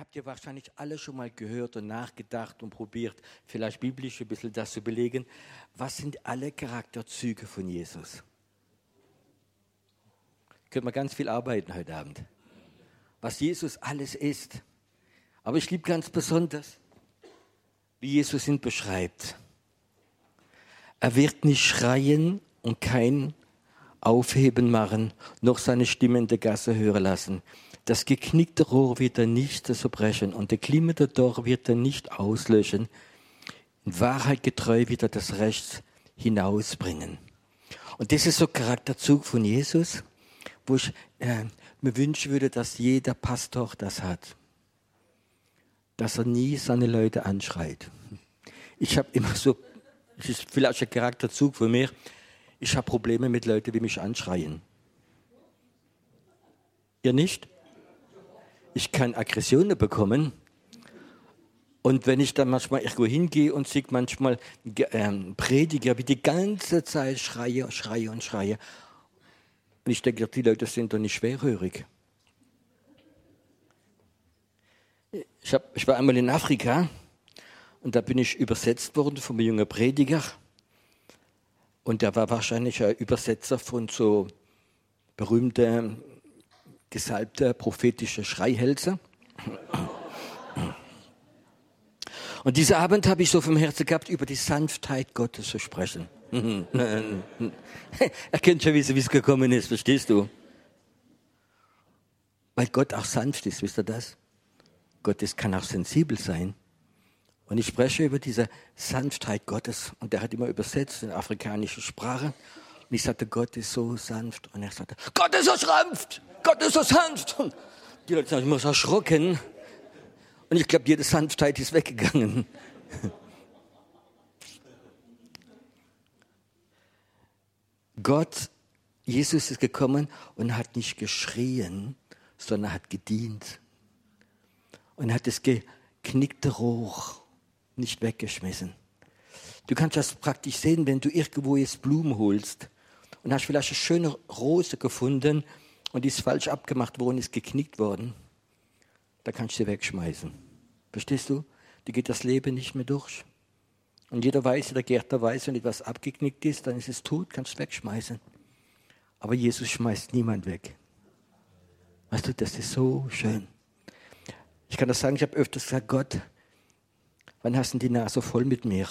habt ihr wahrscheinlich alle schon mal gehört und nachgedacht und probiert, vielleicht biblisch ein bisschen das zu belegen. Was sind alle Charakterzüge von Jesus? Können wir ganz viel arbeiten heute Abend. Was Jesus alles ist. Aber ich liebe ganz besonders, wie Jesus ihn beschreibt. Er wird nicht schreien und kein Aufheben machen, noch seine Stimme in der Gasse hören lassen. Das geknickte Rohr wird er nicht zerbrechen und der glimmende Dorf wird er nicht auslöschen. In Wahrheit getreu wird er das Recht hinausbringen. Und das ist so ein Charakterzug von Jesus, wo ich äh, mir wünschen würde, dass jeder Pastor das hat. Dass er nie seine Leute anschreit. Ich habe immer so, das ist vielleicht ein Charakterzug von mir, ich habe Probleme mit Leuten, die mich anschreien. Ihr nicht? Ich kann Aggressionen bekommen. Und wenn ich dann manchmal irgendwo hingehe und sehe manchmal ähm, Prediger, wie die ganze Zeit schreie, schreie und schreie. Und ich denke, die Leute sind doch nicht schwerhörig. Ich, hab, ich war einmal in Afrika und da bin ich übersetzt worden vom jungen Prediger. Und der war wahrscheinlich ein Übersetzer von so berühmten, gesalbten prophetischen Schreihälse. Und diesen Abend habe ich so vom Herzen gehabt, über die Sanftheit Gottes zu sprechen. er kennt schon, wie es gekommen ist, verstehst du? Weil Gott auch sanft ist, wisst ihr das? Gott kann auch sensibel sein. Und ich spreche über diese Sanftheit Gottes. Und der hat immer übersetzt in afrikanische Sprache. Und ich sagte, Gott ist so sanft. Und er sagte, Gott ist so sanft! Gott ist so sanft! Die Leute sind immer so erschrocken. Und ich glaube, jede Sanftheit ist weggegangen. Gott, Jesus ist gekommen und hat nicht geschrien, sondern hat gedient. Und hat das geknickte Rohr nicht weggeschmissen. Du kannst das praktisch sehen, wenn du irgendwo jetzt Blumen holst und hast vielleicht eine schöne Rose gefunden und die ist falsch abgemacht worden, ist geknickt worden. Da kannst du sie wegschmeißen. Verstehst du? Die geht das Leben nicht mehr durch. Und jeder weiß, der Gärtner weiß, wenn etwas abgeknickt ist, dann ist es tot, kannst du wegschmeißen. Aber Jesus schmeißt niemand weg. Weißt du, das ist so schön. Ich kann das sagen, ich habe öfters gesagt, Gott, wann hast du die Nase voll mit mir?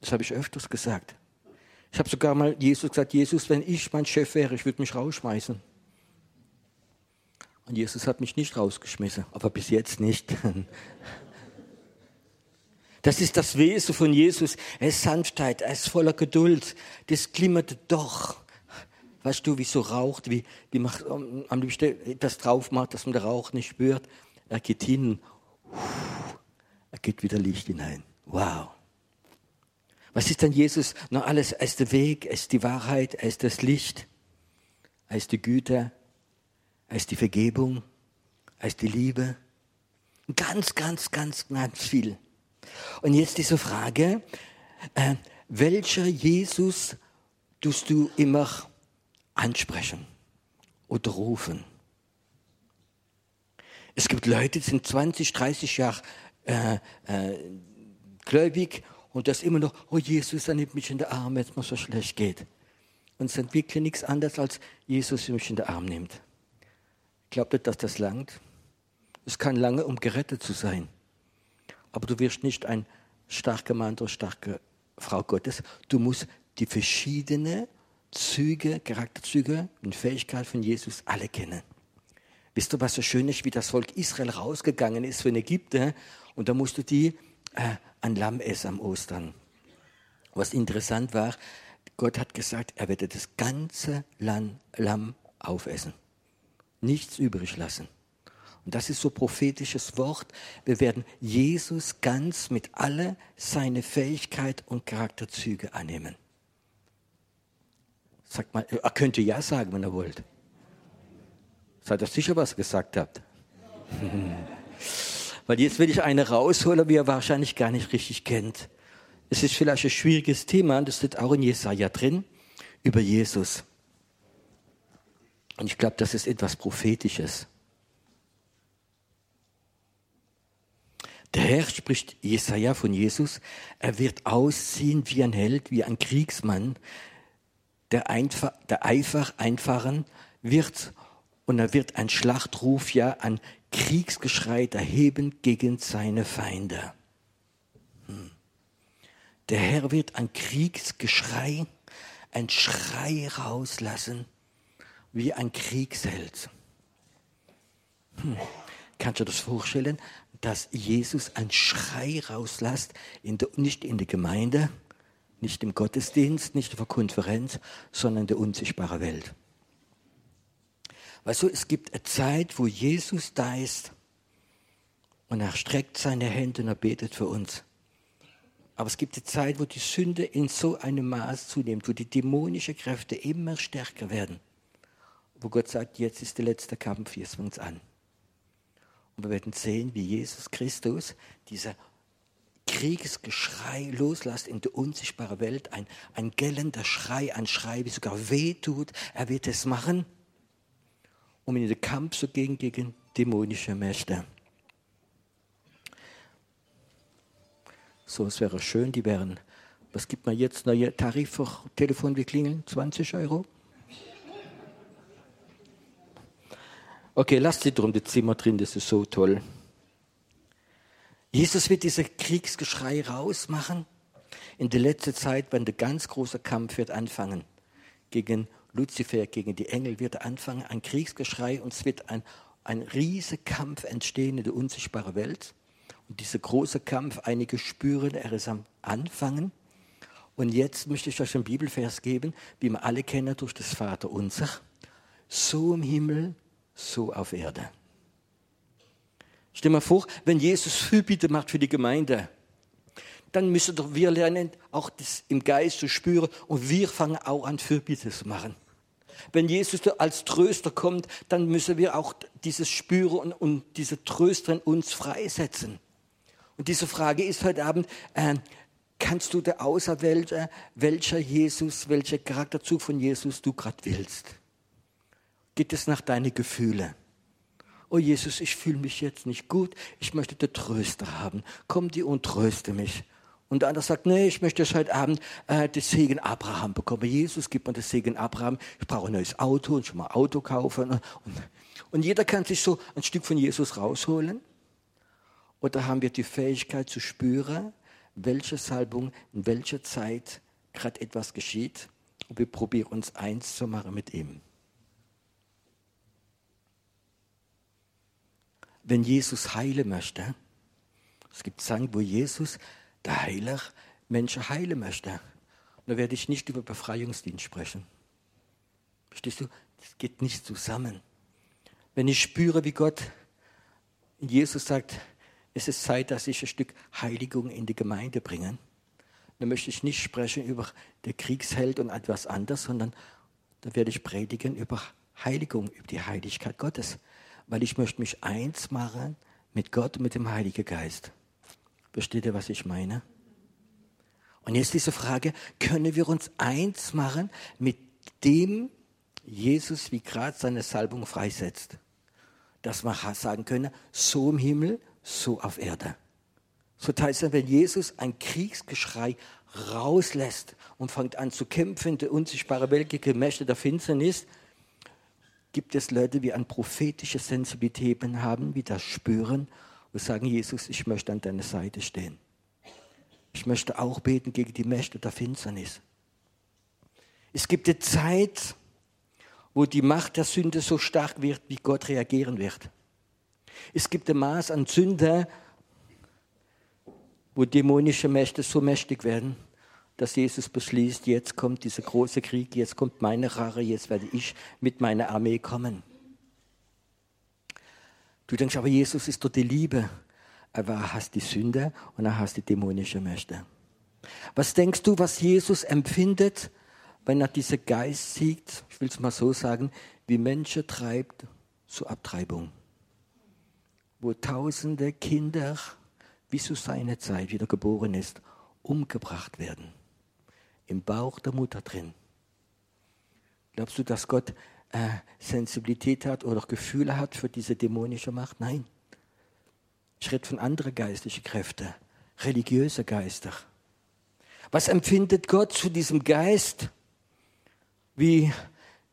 Das habe ich öfters gesagt. Ich habe sogar mal Jesus gesagt, Jesus, wenn ich mein Chef wäre, ich würde mich rausschmeißen. Und Jesus hat mich nicht rausgeschmissen, aber bis jetzt nicht. Das ist das Wesen von Jesus. Er ist Sanftheit, er ist voller Geduld. Das glimmert doch. Weißt du, wie so raucht, wie, wie man am liebsten das drauf macht, dass man den Rauch nicht spürt. Er geht hin, er geht wieder Licht hinein. Wow. Was ist denn Jesus? Noch alles, er ist der Weg, er ist die Wahrheit, er ist das Licht, er ist die Güte, er ist die Vergebung, er ist die Liebe. Ganz, ganz, ganz, ganz viel. Und jetzt diese Frage, äh, welcher Jesus tust du immer ansprechen oder rufen? Es gibt Leute, die sind 20, 30 Jahre äh, äh, gläubig und das immer noch, oh Jesus, er nimmt mich in den Arm, wenn es mir so schlecht geht. Und es wirklich nichts anderes, als Jesus mich in den Arm nimmt. Glaubt ihr, dass das langt? Es kann lange, um gerettet zu sein. Aber du wirst nicht ein starker Mann oder starke Frau Gottes. Du musst die verschiedenen Züge, Charakterzüge und Fähigkeiten von Jesus alle kennen. Wisst ihr, was so schön ist, wie das Volk Israel rausgegangen ist von Ägypten und da musste die äh, ein Lamm essen am Ostern. Was interessant war, Gott hat gesagt, er werde das ganze Lamm aufessen. Nichts übrig lassen. Und das ist so prophetisches Wort. Wir werden Jesus ganz mit alle seine Fähigkeit und Charakterzüge annehmen. Sagt mal, er könnte ja sagen, wenn er wollt. Seid ihr sicher, was ihr gesagt habt? Weil jetzt will ich eine rausholen, wie ihr wahrscheinlich gar nicht richtig kennt. Es ist vielleicht ein schwieriges Thema, das steht auch in Jesaja drin, über Jesus. Und ich glaube, das ist etwas Prophetisches. Der Herr spricht Jesaja von Jesus. Er wird aussehen wie ein Held, wie ein Kriegsmann, der, einfach, der Eifer einfahren wird und er wird ein Schlachtruf, ja, ein Kriegsgeschrei erheben gegen seine Feinde. Hm. Der Herr wird ein Kriegsgeschrei, ein Schrei rauslassen, wie ein Kriegsheld. Hm. Kannst du das vorstellen, dass Jesus ein Schrei rauslässt, in der, nicht in der Gemeinde, nicht im Gottesdienst, nicht auf der Konferenz, sondern in der unsichtbaren Welt. Weißt du, es gibt eine Zeit, wo Jesus da ist und er streckt seine Hände und er betet für uns. Aber es gibt eine Zeit, wo die Sünde in so einem Maß zunimmt, wo die dämonischen Kräfte immer stärker werden. Wo Gott sagt, jetzt ist der letzte Kampf, jetzt fängt es an. Und wir werden sehen, wie Jesus Christus dieser Kriegsgeschrei loslässt in der unsichtbaren Welt, ein, ein gellender Schrei, ein Schrei, wie sogar weh tut. Er wird es machen um in den Kampf zu gehen gegen dämonische Mächte. So, es wäre schön, die wären, was gibt man jetzt, neue Tarif für Telefon, wie klingeln? 20 Euro? Okay, lasst sie drum, das Zimmer drin, das ist so toll. Jesus wird diese Kriegsgeschrei rausmachen. In der letzten Zeit, wenn der ganz große Kampf wird anfangen gegen Luzifer gegen die Engel wird anfangen, ein Kriegsgeschrei und es wird ein, ein riesiger Kampf entstehen in der unsichtbaren Welt. Und dieser große Kampf, einige spüren, er ist am Anfangen. Und jetzt möchte ich euch einen Bibelvers geben, wie wir alle kennen durch das Vater unser. So im Himmel, so auf Erde. Stell dir mal vor, wenn Jesus Fürbitte macht für die Gemeinde, dann müssen doch wir lernen, auch das im Geist zu spüren und wir fangen auch an, Fürbitte zu machen. Wenn Jesus als Tröster kommt, dann müssen wir auch dieses spüren und diese Tröster in uns freisetzen. Und diese Frage ist heute Abend, äh, kannst du der auserwählte, welcher Jesus, welcher Charakterzug von Jesus du gerade willst? Geht es nach deinen Gefühlen? Oh Jesus, ich fühle mich jetzt nicht gut, ich möchte den Tröster haben. Komm dir und tröste mich. Und der andere sagt, nee, ich möchte heute Abend äh, das Segen Abraham bekommen. Jesus gibt mir das Segen Abraham. Ich brauche ein neues Auto und schon mal Auto kaufen. Und, und jeder kann sich so ein Stück von Jesus rausholen. Oder haben wir die Fähigkeit zu spüren, welche Salbung in welcher Zeit gerade etwas geschieht. Und wir probieren uns eins zu machen mit ihm. Wenn Jesus heilen möchte, es gibt Sagen, wo Jesus der Heiler Menschen heilen möchte. Und da werde ich nicht über Befreiungsdienst sprechen. Verstehst du? Das geht nicht zusammen. Wenn ich spüre, wie Gott Jesus sagt, es ist Zeit, dass ich ein Stück Heiligung in die Gemeinde bringe, dann möchte ich nicht sprechen über den Kriegsheld und etwas anderes, sondern da werde ich predigen über Heiligung, über die Heiligkeit Gottes. Weil ich möchte mich eins machen mit Gott und mit dem Heiligen Geist. Versteht ihr, was ich meine? Und jetzt diese Frage, können wir uns eins machen mit dem Jesus, wie gerade seine Salbung freisetzt? Dass wir sagen können, so im Himmel, so auf Erde. So es, wenn Jesus ein Kriegsgeschrei rauslässt und fängt an zu kämpfen der unsichtbaren Welt gegen Mächte der Finsternis, gibt es Leute, die eine prophetische Sensibilität haben, die das spüren und sagen, Jesus, ich möchte an deiner Seite stehen. Ich möchte auch beten gegen die Mächte der Finsternis. Es gibt eine Zeit, wo die Macht der Sünde so stark wird, wie Gott reagieren wird. Es gibt ein Maß an Sünde, wo dämonische Mächte so mächtig werden, dass Jesus beschließt, jetzt kommt dieser große Krieg, jetzt kommt meine Rache, jetzt werde ich mit meiner Armee kommen. Du denkst, aber Jesus ist doch die Liebe. Aber er hasst die Sünde und er hasst die dämonische Mächte. Was denkst du, was Jesus empfindet, wenn er diesen Geist sieht, ich will es mal so sagen, wie Menschen treibt zur Abtreibung? Wo tausende Kinder, wie zu seiner Zeit wieder geboren ist, umgebracht werden. Im Bauch der Mutter drin. Glaubst du, dass Gott äh, Sensibilität hat oder Gefühle hat für diese dämonische Macht? Nein. Rede von anderen geistlichen Kräften, religiöse Geister. Was empfindet Gott zu diesem Geist? Wie,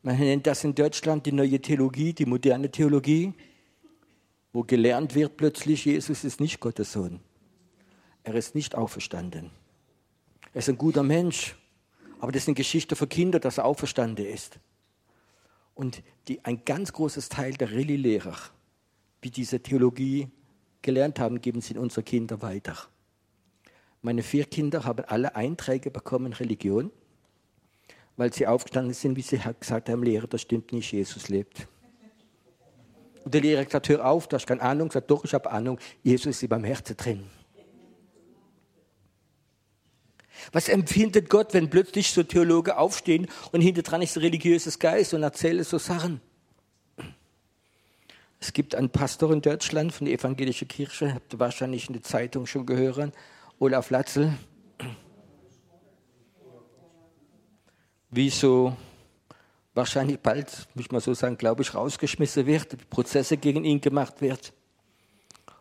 man nennt das in Deutschland die neue Theologie, die moderne Theologie, wo gelernt wird plötzlich, Jesus ist nicht Gottes Sohn. Er ist nicht auferstanden. Er ist ein guter Mensch, aber das ist eine Geschichte für Kinder, dass er auferstanden ist. Und die, ein ganz großes Teil der Rallye-Lehrer, wie diese Theologie gelernt haben, geben sie in unsere Kinder weiter. Meine vier Kinder haben alle Einträge bekommen, Religion, weil sie aufgestanden sind, wie sie gesagt haben, Lehrer, das stimmt nicht, Jesus lebt. Und der Lehrer hat gesagt, hör auf, du hast keine Ahnung. Sagt, doch, ich habe Ahnung, Jesus ist beim Herzen drin. Was empfindet Gott, wenn plötzlich so Theologen aufstehen und hinter dran ist ein religiöses Geist und erzählen so Sachen? Es gibt einen Pastor in Deutschland von der evangelischen Kirche, habt ihr wahrscheinlich in der Zeitung schon gehört, Olaf Latzel, wie so wahrscheinlich bald, muss mal so sagen, glaube ich, rausgeschmissen wird, Prozesse gegen ihn gemacht wird.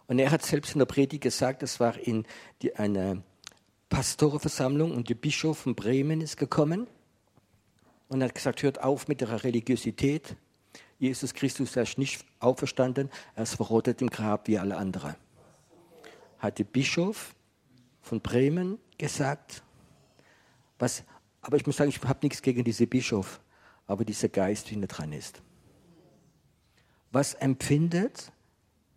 Und er hat selbst in der Predigt gesagt, es war in die, eine Pastorenversammlung und der Bischof von Bremen ist gekommen und hat gesagt, hört auf mit der Religiosität. Jesus Christus ist nicht auferstanden, er ist verrottet im Grab wie alle anderen. Hat der Bischof von Bremen gesagt. Was, aber ich muss sagen, ich habe nichts gegen diesen Bischof, aber dieser Geist, der dran ist. Was empfindet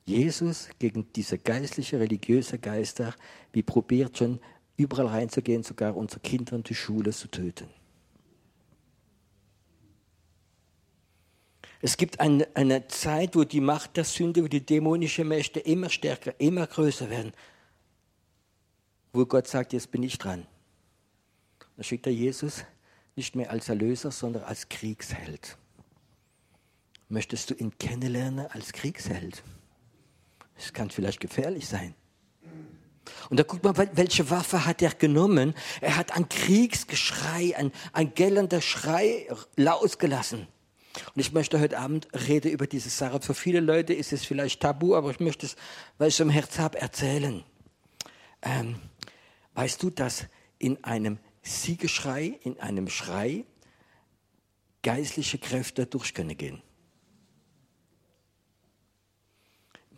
Jesus gegen diese geistliche, religiöse Geister, wie probiert schon überall reinzugehen, sogar unsere Kinder in die Schule zu töten? Es gibt eine, eine Zeit, wo die Macht der Sünde, wo die dämonischen Mächte immer stärker, immer größer werden wo Gott sagt, jetzt bin ich dran. Da schickt er Jesus nicht mehr als Erlöser, sondern als Kriegsheld. Möchtest du ihn kennenlernen als Kriegsheld? Das kann vielleicht gefährlich sein. Und da guckt man, welche Waffe hat er genommen? Er hat ein Kriegsgeschrei, ein, ein gellender Schrei losgelassen. Und ich möchte heute Abend reden über diese Sache. Für viele Leute ist es vielleicht tabu, aber ich möchte es, weil ich es im Herz habe, erzählen. Ähm, Weißt du, dass in einem Siegeschrei, in einem Schrei geistliche Kräfte durch können gehen?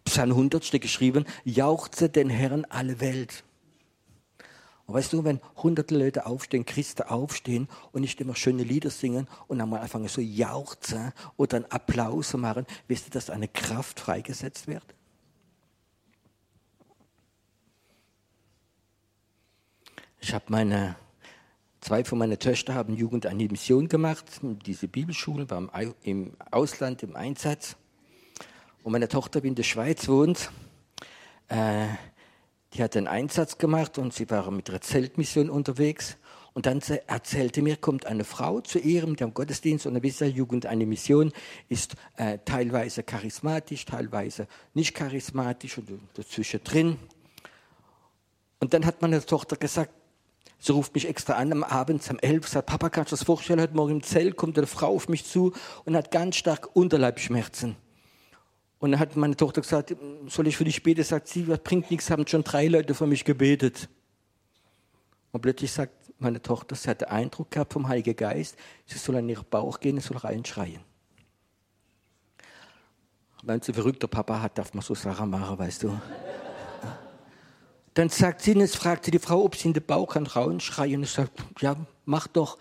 Psalm 100 steht geschrieben, jauchze den Herrn alle Welt. Und weißt du, wenn hunderte Leute aufstehen, Christen aufstehen und nicht immer schöne Lieder singen und einmal anfangen so jauchzen oder einen Applaus machen, wisst ihr, dass eine Kraft freigesetzt wird? Ich habe meine, zwei von meinen Töchtern haben Jugend eine Mission gemacht, diese Bibelschule, war im Ausland im Einsatz. Und meine Tochter, die in der Schweiz wohnt, äh, die hat einen Einsatz gemacht und sie war mit einer Zeltmission unterwegs. Und dann erzählte mir, kommt eine Frau zu ihr mit dem Gottesdienst und wisst ihr, Jugend eine Mission ist äh, teilweise charismatisch, teilweise nicht charismatisch und dazwischen drin. Und dann hat meine Tochter gesagt, Sie ruft mich extra an am Abend um elf, sagt, Papa, kannst du das vorstellen? Heute Morgen im Zelt kommt eine Frau auf mich zu und hat ganz stark Unterleibschmerzen. Und dann hat meine Tochter gesagt, soll ich für dich beten? Sagt sie, das bringt nichts, haben schon drei Leute für mich gebetet. Und plötzlich sagt meine Tochter, sie hat den Eindruck gehabt vom Heiligen Geist, sie soll an ihren Bauch gehen, sie soll reinschreien. Wenn sie verrückter Papa hat, darf man so Sachen machen, weißt du. Dann sagt sie, jetzt fragt sie die Frau, ob sie in den Bauch kann rauen, schreien. Und sage, ja, mach doch.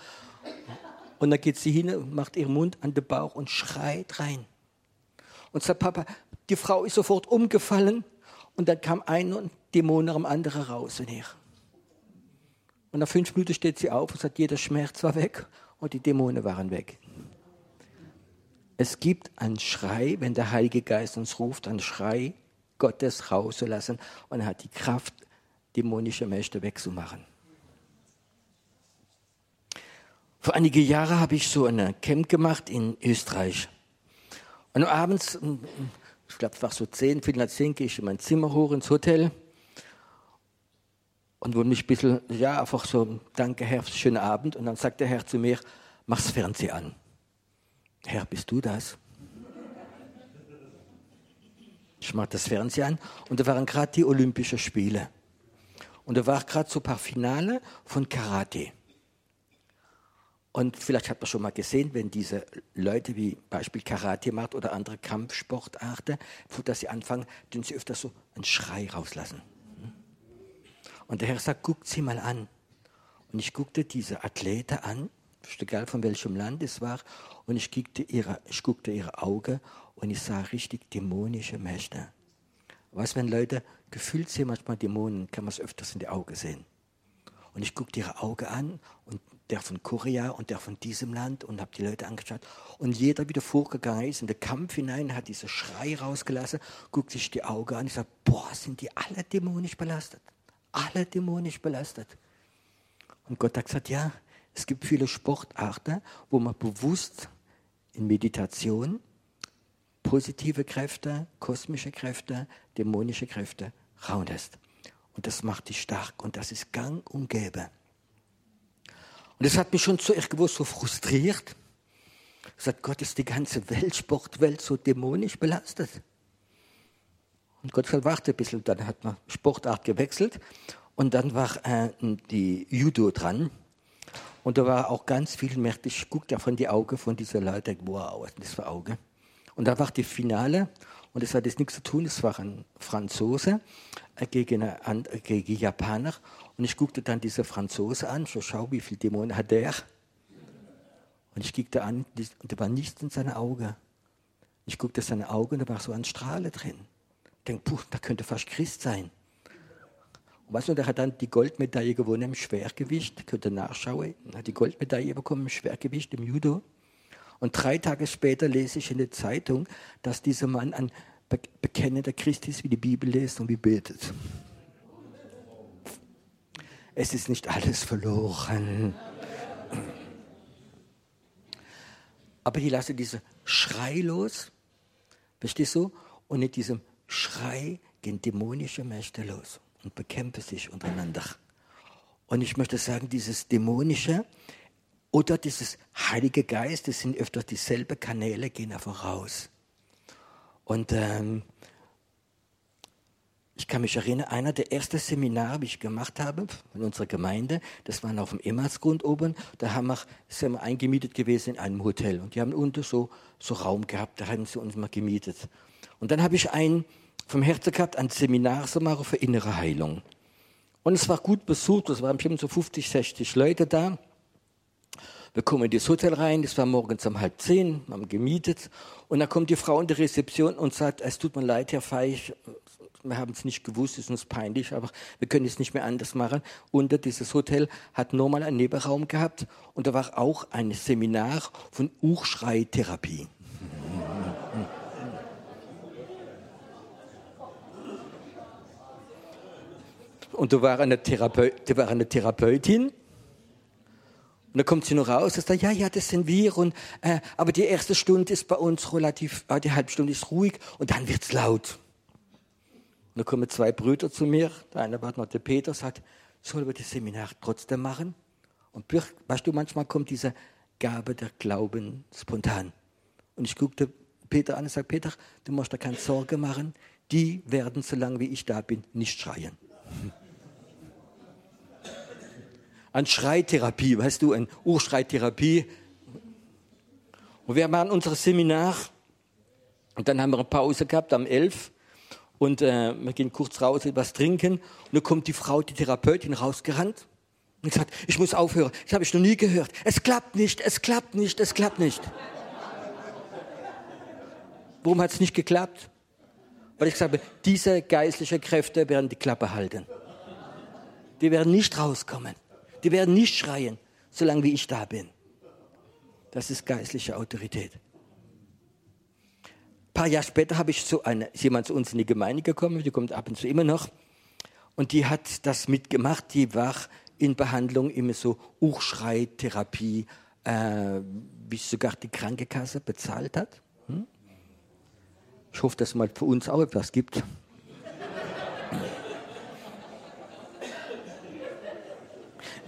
Und dann geht sie hin und macht ihren Mund an den Bauch und schreit rein. Und sagt, Papa, die Frau ist sofort umgefallen. Und dann kam ein Dämon nach dem anderen raus in ihr. Und nach fünf Minuten steht sie auf und sagt, jeder Schmerz war weg und die Dämonen waren weg. Es gibt einen Schrei, wenn der Heilige Geist uns ruft, einen Schrei Gottes rauszulassen und er hat die Kraft, dämonische Mächte wegzumachen. Vor einige Jahre habe ich so ein Camp gemacht in Österreich. Und abends, ich glaube, es war so zehn, Viertel nach zehn, gehe ich in mein Zimmer hoch ins Hotel und wurde mich ein bisschen, ja, einfach so, danke Herr, schönen Abend. Und dann sagt der Herr zu mir, mach's Fernseher an. Herr, bist du das? Ich mache das Fernsehen an und da waren gerade die Olympischen Spiele. Und da war gerade so ein paar Finale von Karate. Und vielleicht hat man schon mal gesehen, wenn diese Leute wie Beispiel Karate macht oder andere Kampfsportarten, dass sie anfangen, dann sie öfter so einen Schrei rauslassen. Und der Herr sagt, guckt sie mal an. Und ich guckte diese Athleten an, egal von welchem Land es war, und ich guckte ihre, ich guckte ihre Augen und ich sah richtig dämonische Mächte. Was, wenn Leute gefühlt sehen, manchmal Dämonen, kann man es öfters in die Augen sehen. Und ich guckte ihre Augen an und der von Korea und der von diesem Land und habe die Leute angeschaut. Und jeder wieder vorgegangen ist in den Kampf hinein, hat diese Schrei rausgelassen, guckt sich die Augen an. Ich sage, boah, sind die alle dämonisch belastet. Alle dämonisch belastet. Und Gott hat gesagt, ja, es gibt viele Sportarten, wo man bewusst in Meditation positive Kräfte, kosmische Kräfte, dämonische Kräfte rauslässt. Und das macht dich stark und das ist gang und gäbe. Und das hat mich schon so irgendwo so frustriert. Sagt Gott, ist die ganze Welt, Sportwelt so dämonisch belastet. Und Gott sagt, warte ein bisschen. Dann hat man Sportart gewechselt. Und dann war äh, die Judo dran. Und da war auch ganz viel, merkte ich, guckte ja von die Augen von dieser Leute, wow, was ist das für Auge? Und da war die Finale. Und es hat jetzt nichts zu tun, es war ein Franzose äh, gegen, gegen Japaner. Und ich guckte dann diese Franzose an, so schau, wie viel Dämonen hat der. Und ich guckte an, und da war nichts in seinen Augen. Ich guckte seine Augen, da war so ein Strahle drin. Ich denke, puh, da könnte fast Christ sein. Und weißt du, der hat dann die Goldmedaille gewonnen im Schwergewicht, könnt ihr nachschauen, hat die Goldmedaille bekommen im Schwergewicht im Judo. Und drei Tage später lese ich in der Zeitung, dass dieser Mann ein bekennender Christ ist, wie die Bibel liest und wie betet. Es ist nicht alles verloren. Aber ich lasse diesen Schrei los, verstehst du? Und in diesem Schrei gehen dämonische Mächte los und bekämpfen sich untereinander. Und ich möchte sagen, dieses Dämonische oder dieses Heilige Geist, das sind öfter dieselben Kanäle, gehen da voraus. Und ähm, ich kann mich erinnern, einer der ersten Seminare, die ich gemacht habe in unserer Gemeinde, das war auf dem Emmersgrund oben, da haben wir, sind wir eingemietet gewesen in einem Hotel und die haben unten so, so Raum gehabt, da haben sie uns mal gemietet. Und dann habe ich einen vom Herzen gehabt, ein Seminar zu machen für innere Heilung. Und es war gut besucht, es waren bestimmt so 50, 60 Leute da. Wir kommen in das Hotel rein, das war morgens um halb zehn, haben gemietet. Und dann kommt die Frau in die Rezeption und sagt, es tut mir leid, Herr Feich, wir haben es nicht gewusst, es ist uns peinlich, aber wir können es nicht mehr anders machen. Und dieses Hotel hat normal einen Nebenraum gehabt und da war auch ein Seminar von Uchschreitherapie. Und da war eine, Therapeut, da war eine Therapeutin und dann kommt sie noch raus und sagt, ja, ja, das sind wir. Und, äh, aber die erste Stunde ist bei uns relativ, äh, die halbe Stunde ist ruhig und dann wird's laut. Und dann kommen zwei Brüder zu mir. Der eine war noch der Peter, sagt, sollen wir das Seminar trotzdem machen? Und weißt du, manchmal kommt diese Gabe der Glauben spontan. Und ich guckte Peter an und sage, Peter, du musst da keine Sorge machen. Die werden, solange wie ich da bin, nicht schreien an Schreitherapie, weißt du, an Urschreitherapie. Und wir machen unser Seminar und dann haben wir eine Pause gehabt am 11 und äh, wir gehen kurz raus, etwas trinken und dann kommt die Frau, die Therapeutin, rausgerannt und sagt, ich muss aufhören, das habe ich noch nie gehört. Es klappt nicht, es klappt nicht, es klappt nicht. Warum hat es nicht geklappt? Weil ich sage, diese geistlichen Kräfte werden die Klappe halten. Die werden nicht rauskommen. Die werden nicht schreien, solange wie ich da bin. Das ist geistliche Autorität. Ein paar Jahre später habe ich so eine, ist jemand zu uns in die Gemeinde gekommen, die kommt ab und zu immer noch. Und die hat das mitgemacht, die war in Behandlung immer so Uchschreitherapie, äh, bis sogar die Krankenkasse bezahlt hat. Hm? Ich hoffe, dass es mal für uns auch etwas gibt.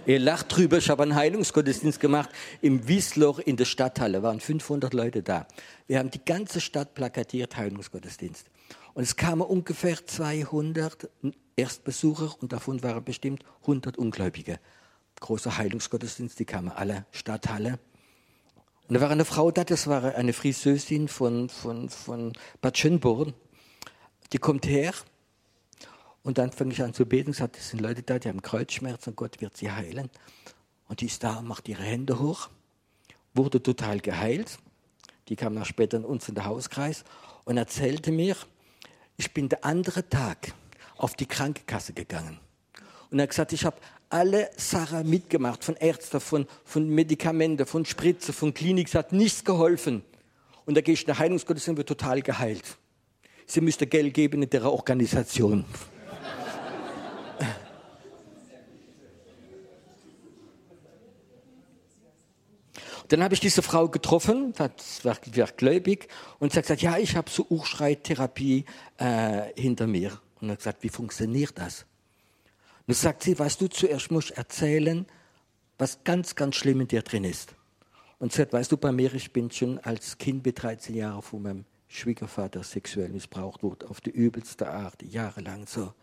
Ihr lacht drüber, ich habe einen Heilungsgottesdienst gemacht im Wiesloch in der Stadthalle, waren 500 Leute da. Wir haben die ganze Stadt plakatiert, Heilungsgottesdienst. Und es kamen ungefähr 200 Erstbesucher und davon waren bestimmt 100 Ungläubige. Großer Heilungsgottesdienst, die kamen alle, Stadthalle. Und da war eine Frau da, das war eine Friseusin von, von, von Bad Schönborn. Die kommt her und dann fange ich an zu beten und sage, das sind Leute da, die haben Kreuzschmerzen und Gott wird sie heilen. Und die ist da, macht ihre Hände hoch, wurde total geheilt. Die kam nach später in uns in den Hauskreis und erzählte mir, ich bin der andere Tag auf die Krankenkasse gegangen. Und er hat gesagt, ich habe alle Sachen mitgemacht, von Ärzten, von, von Medikamenten, von Spritze, von Klinik. Es hat nichts geholfen. Und da gehe ich der Heilungsgottesdienst und wird total geheilt. Sie müsste Geld geben in der Organisation. Dann habe ich diese Frau getroffen, das war, war gläubig, und sie hat gesagt, ja, ich habe so Urschreittherapie äh, hinter mir. Und er hat gesagt, wie funktioniert das? Und dann sagt sie, weißt du, zuerst muss ich erzählen, was ganz, ganz schlimm in dir drin ist. Und sie sagt, weißt du, bei mir, ich bin schon als Kind mit 13 Jahren von meinem Schwiegervater sexuell missbraucht worden, auf die übelste Art, jahrelang so.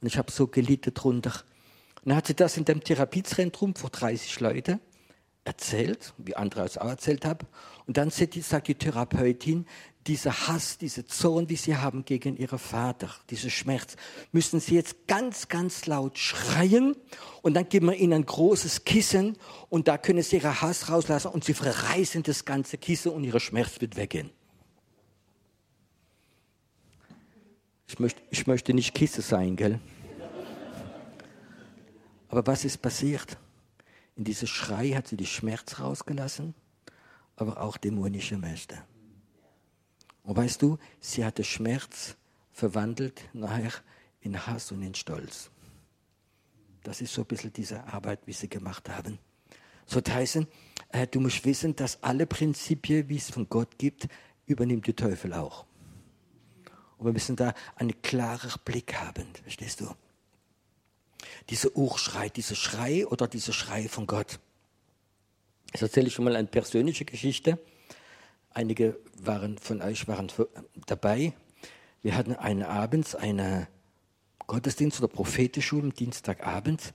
Und ich habe so gelitten drunter. Und dann hat sie das in dem Therapiezentrum vor 30 Leuten erzählt, wie andere es auch erzählt haben. Und dann sagt die Therapeutin, dieser Hass, diese Zorn, die sie haben gegen ihren Vater, dieser Schmerz, müssen sie jetzt ganz, ganz laut schreien und dann geben wir ihnen ein großes Kissen und da können sie ihren Hass rauslassen und sie verreißen das ganze Kissen und ihr Schmerz wird weggehen. Ich möchte, ich möchte nicht Kisse sein, gell? Aber was ist passiert? In diesem Schrei hat sie die Schmerz rausgelassen, aber auch dämonische Mächte. Und weißt du, sie hat den Schmerz verwandelt nachher in Hass und in Stolz. Das ist so ein bisschen diese Arbeit, wie sie gemacht haben. So heißen, äh, du musst wissen, dass alle Prinzipien, wie es von Gott gibt, übernimmt der Teufel auch. Und wir müssen da einen klaren Blick haben, verstehst du? Dieser Urschrei, dieser Schrei oder dieser Schrei von Gott. Jetzt erzähle ich schon mal eine persönliche Geschichte. Einige waren von euch waren dabei. Wir hatten einen Abend einen Gottesdienst oder Prophetenschule am Dienstagabend.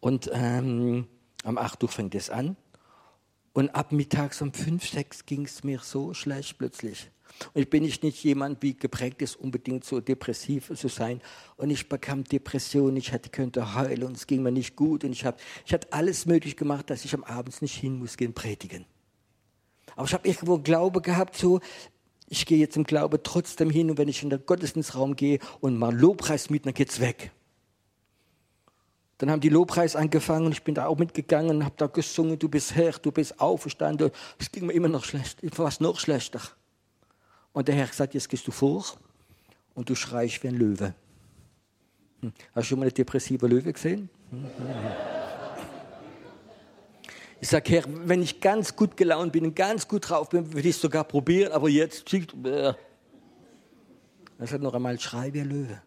Und ähm, am 8 Uhr fängt es an. Und ab mittags um 5, 6 ging es mir so schlecht plötzlich. Und ich bin nicht, jemand, wie geprägt ist, unbedingt so depressiv zu sein. Und ich bekam Depressionen, ich hatte, könnte heulen und es ging mir nicht gut. Und ich habe ich hab alles möglich gemacht, dass ich am Abend nicht hin muss gehen predigen. Aber ich habe irgendwo Glaube gehabt, so, ich gehe jetzt im Glaube trotzdem hin und wenn ich in den Gottesdienstraum gehe und mal Lobpreis mit, dann geht's weg. Dann haben die Lobpreis angefangen und ich bin da auch mitgegangen und habe da gesungen, du bist Herr, du bist auferstanden. Es ging mir immer noch schlecht, fast noch schlechter. Und der Herr sagt, jetzt gehst du vor und du schreist wie ein Löwe. Hm. Hast du schon mal eine depressive Löwe gesehen? Hm. Ich sage, Herr, wenn ich ganz gut gelaunt bin und ganz gut drauf bin, würde ich es sogar probieren, aber jetzt, äh. er sagt noch einmal, schrei wie ein Löwe.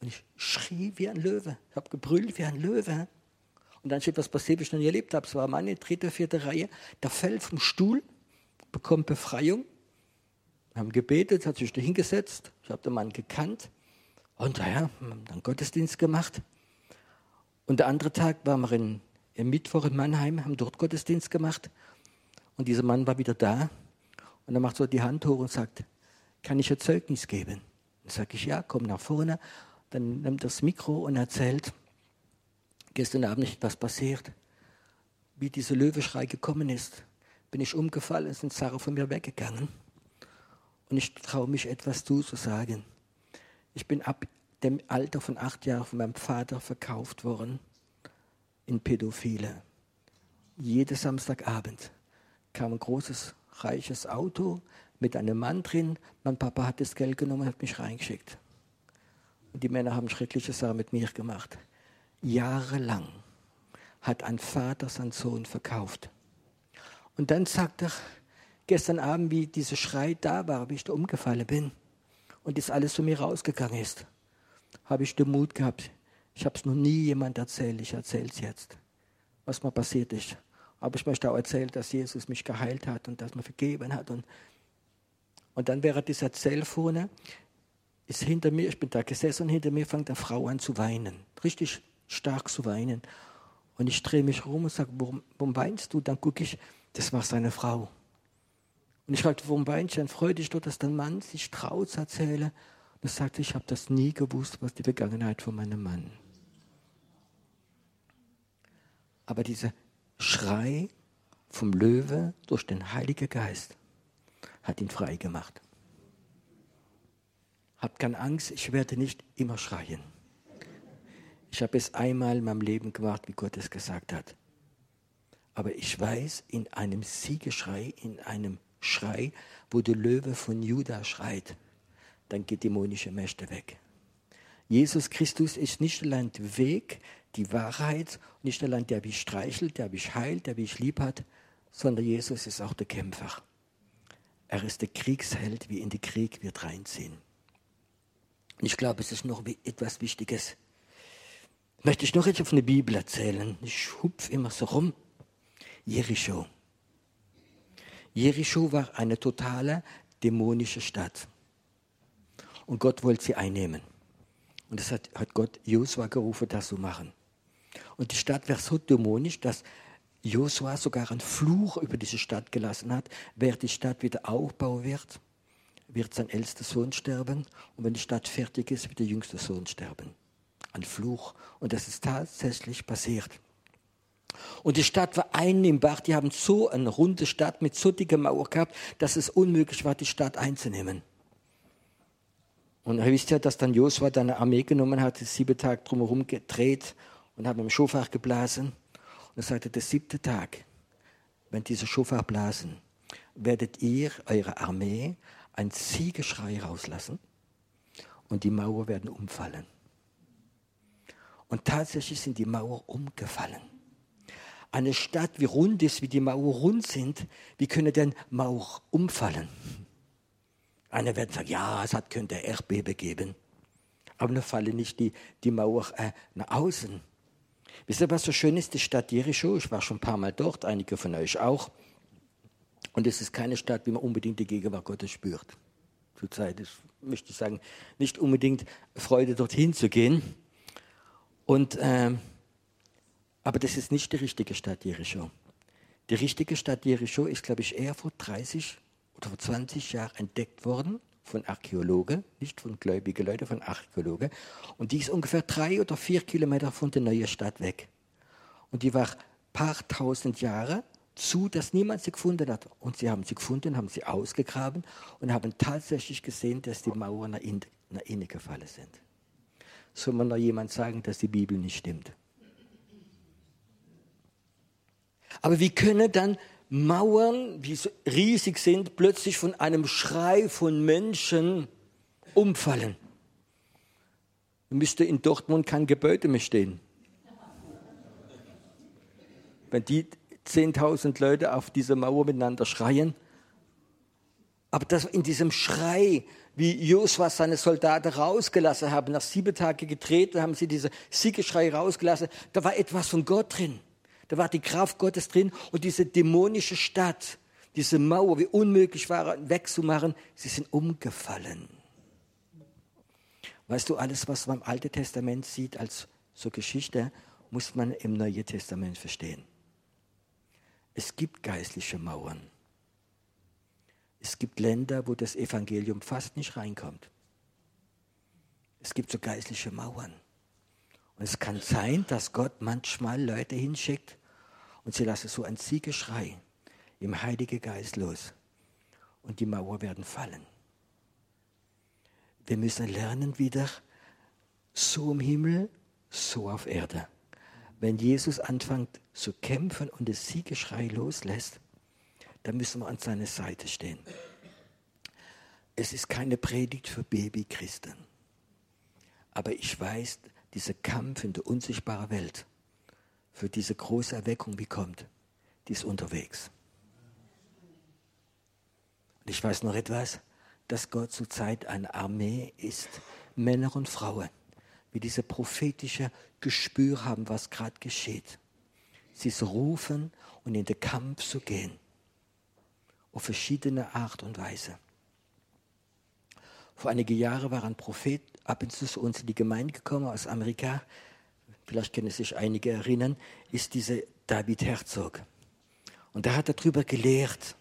Und ich schrie wie ein Löwe. Ich habe gebrüllt wie ein Löwe. Und dann steht was passiert, was ich noch nie erlebt habe. Es war meine dritte, vierte Reihe. Der fällt vom Stuhl, bekommt Befreiung wir haben gebetet, hat sich da hingesetzt. Ich habe den Mann gekannt. Und naja, dann Gottesdienst gemacht. Und der andere Tag waren wir in, im Mittwoch in Mannheim, haben dort Gottesdienst gemacht. Und dieser Mann war wieder da. Und er macht so die Hand hoch und sagt, kann ich ein Zeugnis geben? Dann sage ich, ja, komm nach vorne. Dann nimmt das Mikro und erzählt, gestern Abend nicht was passiert. Wie dieser Löweschrei gekommen ist, bin ich umgefallen, sind Sarah von mir weggegangen. Und ich traue mich etwas zu sagen. Ich bin ab dem Alter von acht Jahren von meinem Vater verkauft worden in Pädophile. Jeden Samstagabend kam ein großes, reiches Auto mit einem Mann drin. Mein Papa hat das Geld genommen und hat mich reingeschickt. Die Männer haben schreckliche Sachen mit mir gemacht. Jahrelang hat ein Vater seinen Sohn verkauft. Und dann sagt er, gestern Abend, wie dieser Schrei da war, wie ich da umgefallen bin und das alles zu mir rausgegangen ist, habe ich den Mut gehabt. Ich habe es noch nie jemand erzählt, ich erzähle es jetzt, was mir passiert ist. Aber ich möchte auch erzählen, dass Jesus mich geheilt hat und dass mir vergeben hat. Und, und dann während dieser Zellphone ist hinter mir, ich bin da gesessen und hinter mir fängt eine Frau an zu weinen. Richtig stark zu weinen. Und ich drehe mich rum und sage, warum, warum weinst du? Dann gucke ich, das war seine Frau. Und ich fragte, warum weinst du? Dann freut dich doch, dass dein Mann sich traut zu erzählen. Und er sagte, ich habe das nie gewusst, was die Vergangenheit von meinem Mann. Aber dieser Schrei vom Löwe durch den Heiligen Geist hat ihn frei gemacht. Habt keine Angst, ich werde nicht immer schreien. Ich habe es einmal in meinem Leben gemacht, wie Gott es gesagt hat. Aber ich weiß, in einem Siegeschrei, in einem Schrei, wo der Löwe von Juda schreit, dann geht dämonische Mächte weg. Jesus Christus ist nicht allein der Weg, die Wahrheit, nicht allein der, wie streichelt, der, wie heilt, der, wie ich lieb hat, sondern Jesus ist auch der Kämpfer. Er ist der Kriegsheld, wie in den Krieg wird reinziehen. Und ich glaube, es ist noch etwas Wichtiges. Möchte ich noch etwas auf eine Bibel erzählen? Ich hupf immer so rum. Jericho. Jericho war eine totale dämonische Stadt. Und Gott wollte sie einnehmen. Und das hat, hat Gott Josua gerufen, das zu machen. Und die Stadt war so dämonisch, dass Josua sogar einen Fluch über diese Stadt gelassen hat. Wer die Stadt wieder aufbauen wird, wird sein ältester Sohn sterben. Und wenn die Stadt fertig ist, wird der jüngste Sohn sterben. Ein Fluch. Und das ist tatsächlich passiert. Und die Stadt war einnehmbar. Die haben so eine runde Stadt mit so dicker Mauer gehabt, dass es unmöglich war, die Stadt einzunehmen. Und ihr wisst ja, dass dann Josua dann eine Armee genommen hat, sieben Tage drumherum gedreht und hat mit dem Schofach geblasen. Und er sagte, der siebte Tag, wenn diese Schofach blasen, werdet ihr, eure Armee, ein Siegeschrei rauslassen und die Mauer werden umfallen. Und tatsächlich sind die Mauer umgefallen. Eine Stadt, wie rund ist, wie die Mauer rund sind, wie können denn Mauer umfallen? Einer wird sagen, ja, es hat, könnte Erdbebe geben. Aber dann fallen nicht die, die Mauer äh, nach außen. Wisst ihr, was so schön ist? Die Stadt Jericho, ich war schon ein paar Mal dort, einige von euch auch. Und es ist keine Stadt, wie man unbedingt die Gegenwart Gottes spürt. Zurzeit ist, möchte ich sagen, nicht unbedingt Freude, dorthin zu gehen. Und, ähm, aber das ist nicht die richtige Stadt Jericho. Die richtige Stadt Jericho ist, glaube ich, eher vor 30 oder vor 20 Jahren entdeckt worden von Archäologen, nicht von gläubigen Leuten, von Archäologen. Und die ist ungefähr drei oder vier Kilometer von der neuen Stadt weg. Und die war paar tausend Jahre zu, dass niemand sie gefunden hat. Und sie haben sie gefunden, haben sie ausgegraben und haben tatsächlich gesehen, dass die Mauern nach innen, nach innen gefallen sind. Soll man noch jemand sagen, dass die Bibel nicht stimmt? Aber wie können dann Mauern, die so riesig sind, plötzlich von einem Schrei von Menschen umfallen. Müsste in Dortmund kein Gebäude mehr stehen. Wenn die 10.000 Leute auf dieser Mauer miteinander schreien. Aber das in diesem Schrei, wie Josua seine Soldaten rausgelassen haben, nach sieben Tagen getreten, haben sie diese Siegeschrei rausgelassen, da war etwas von Gott drin. Da war die Kraft Gottes drin und diese dämonische Stadt, diese Mauer, wie unmöglich war, wegzumachen, sie sind umgefallen. Weißt du, alles, was man im Alten Testament sieht als so Geschichte, muss man im Neuen Testament verstehen. Es gibt geistliche Mauern. Es gibt Länder, wo das Evangelium fast nicht reinkommt. Es gibt so geistliche Mauern. Und es kann sein, dass Gott manchmal Leute hinschickt und sie lassen so ein Siegeschrei im Heiligen Geist los. Und die Mauer werden fallen. Wir müssen lernen wieder, so im Himmel, so auf Erde. Wenn Jesus anfängt zu kämpfen und das Siegeschrei loslässt, dann müssen wir an seiner Seite stehen. Es ist keine Predigt für Babychristen. Aber ich weiß, dieser Kampf in der unsichtbaren Welt, für diese große Erweckung, wie kommt, die ist unterwegs. Und ich weiß noch etwas, dass Gott zurzeit eine Armee ist, Männer und Frauen, wie diese prophetische Gespür haben, was gerade geschieht. Sie zu rufen und in den Kampf zu gehen. Auf verschiedene Art und Weise. Vor einigen Jahren war ein Prophet ab und zu zu uns in die Gemeinde gekommen aus Amerika. Vielleicht können sich einige erinnern, ist dieser David Herzog. Und da hat er darüber gelehrt.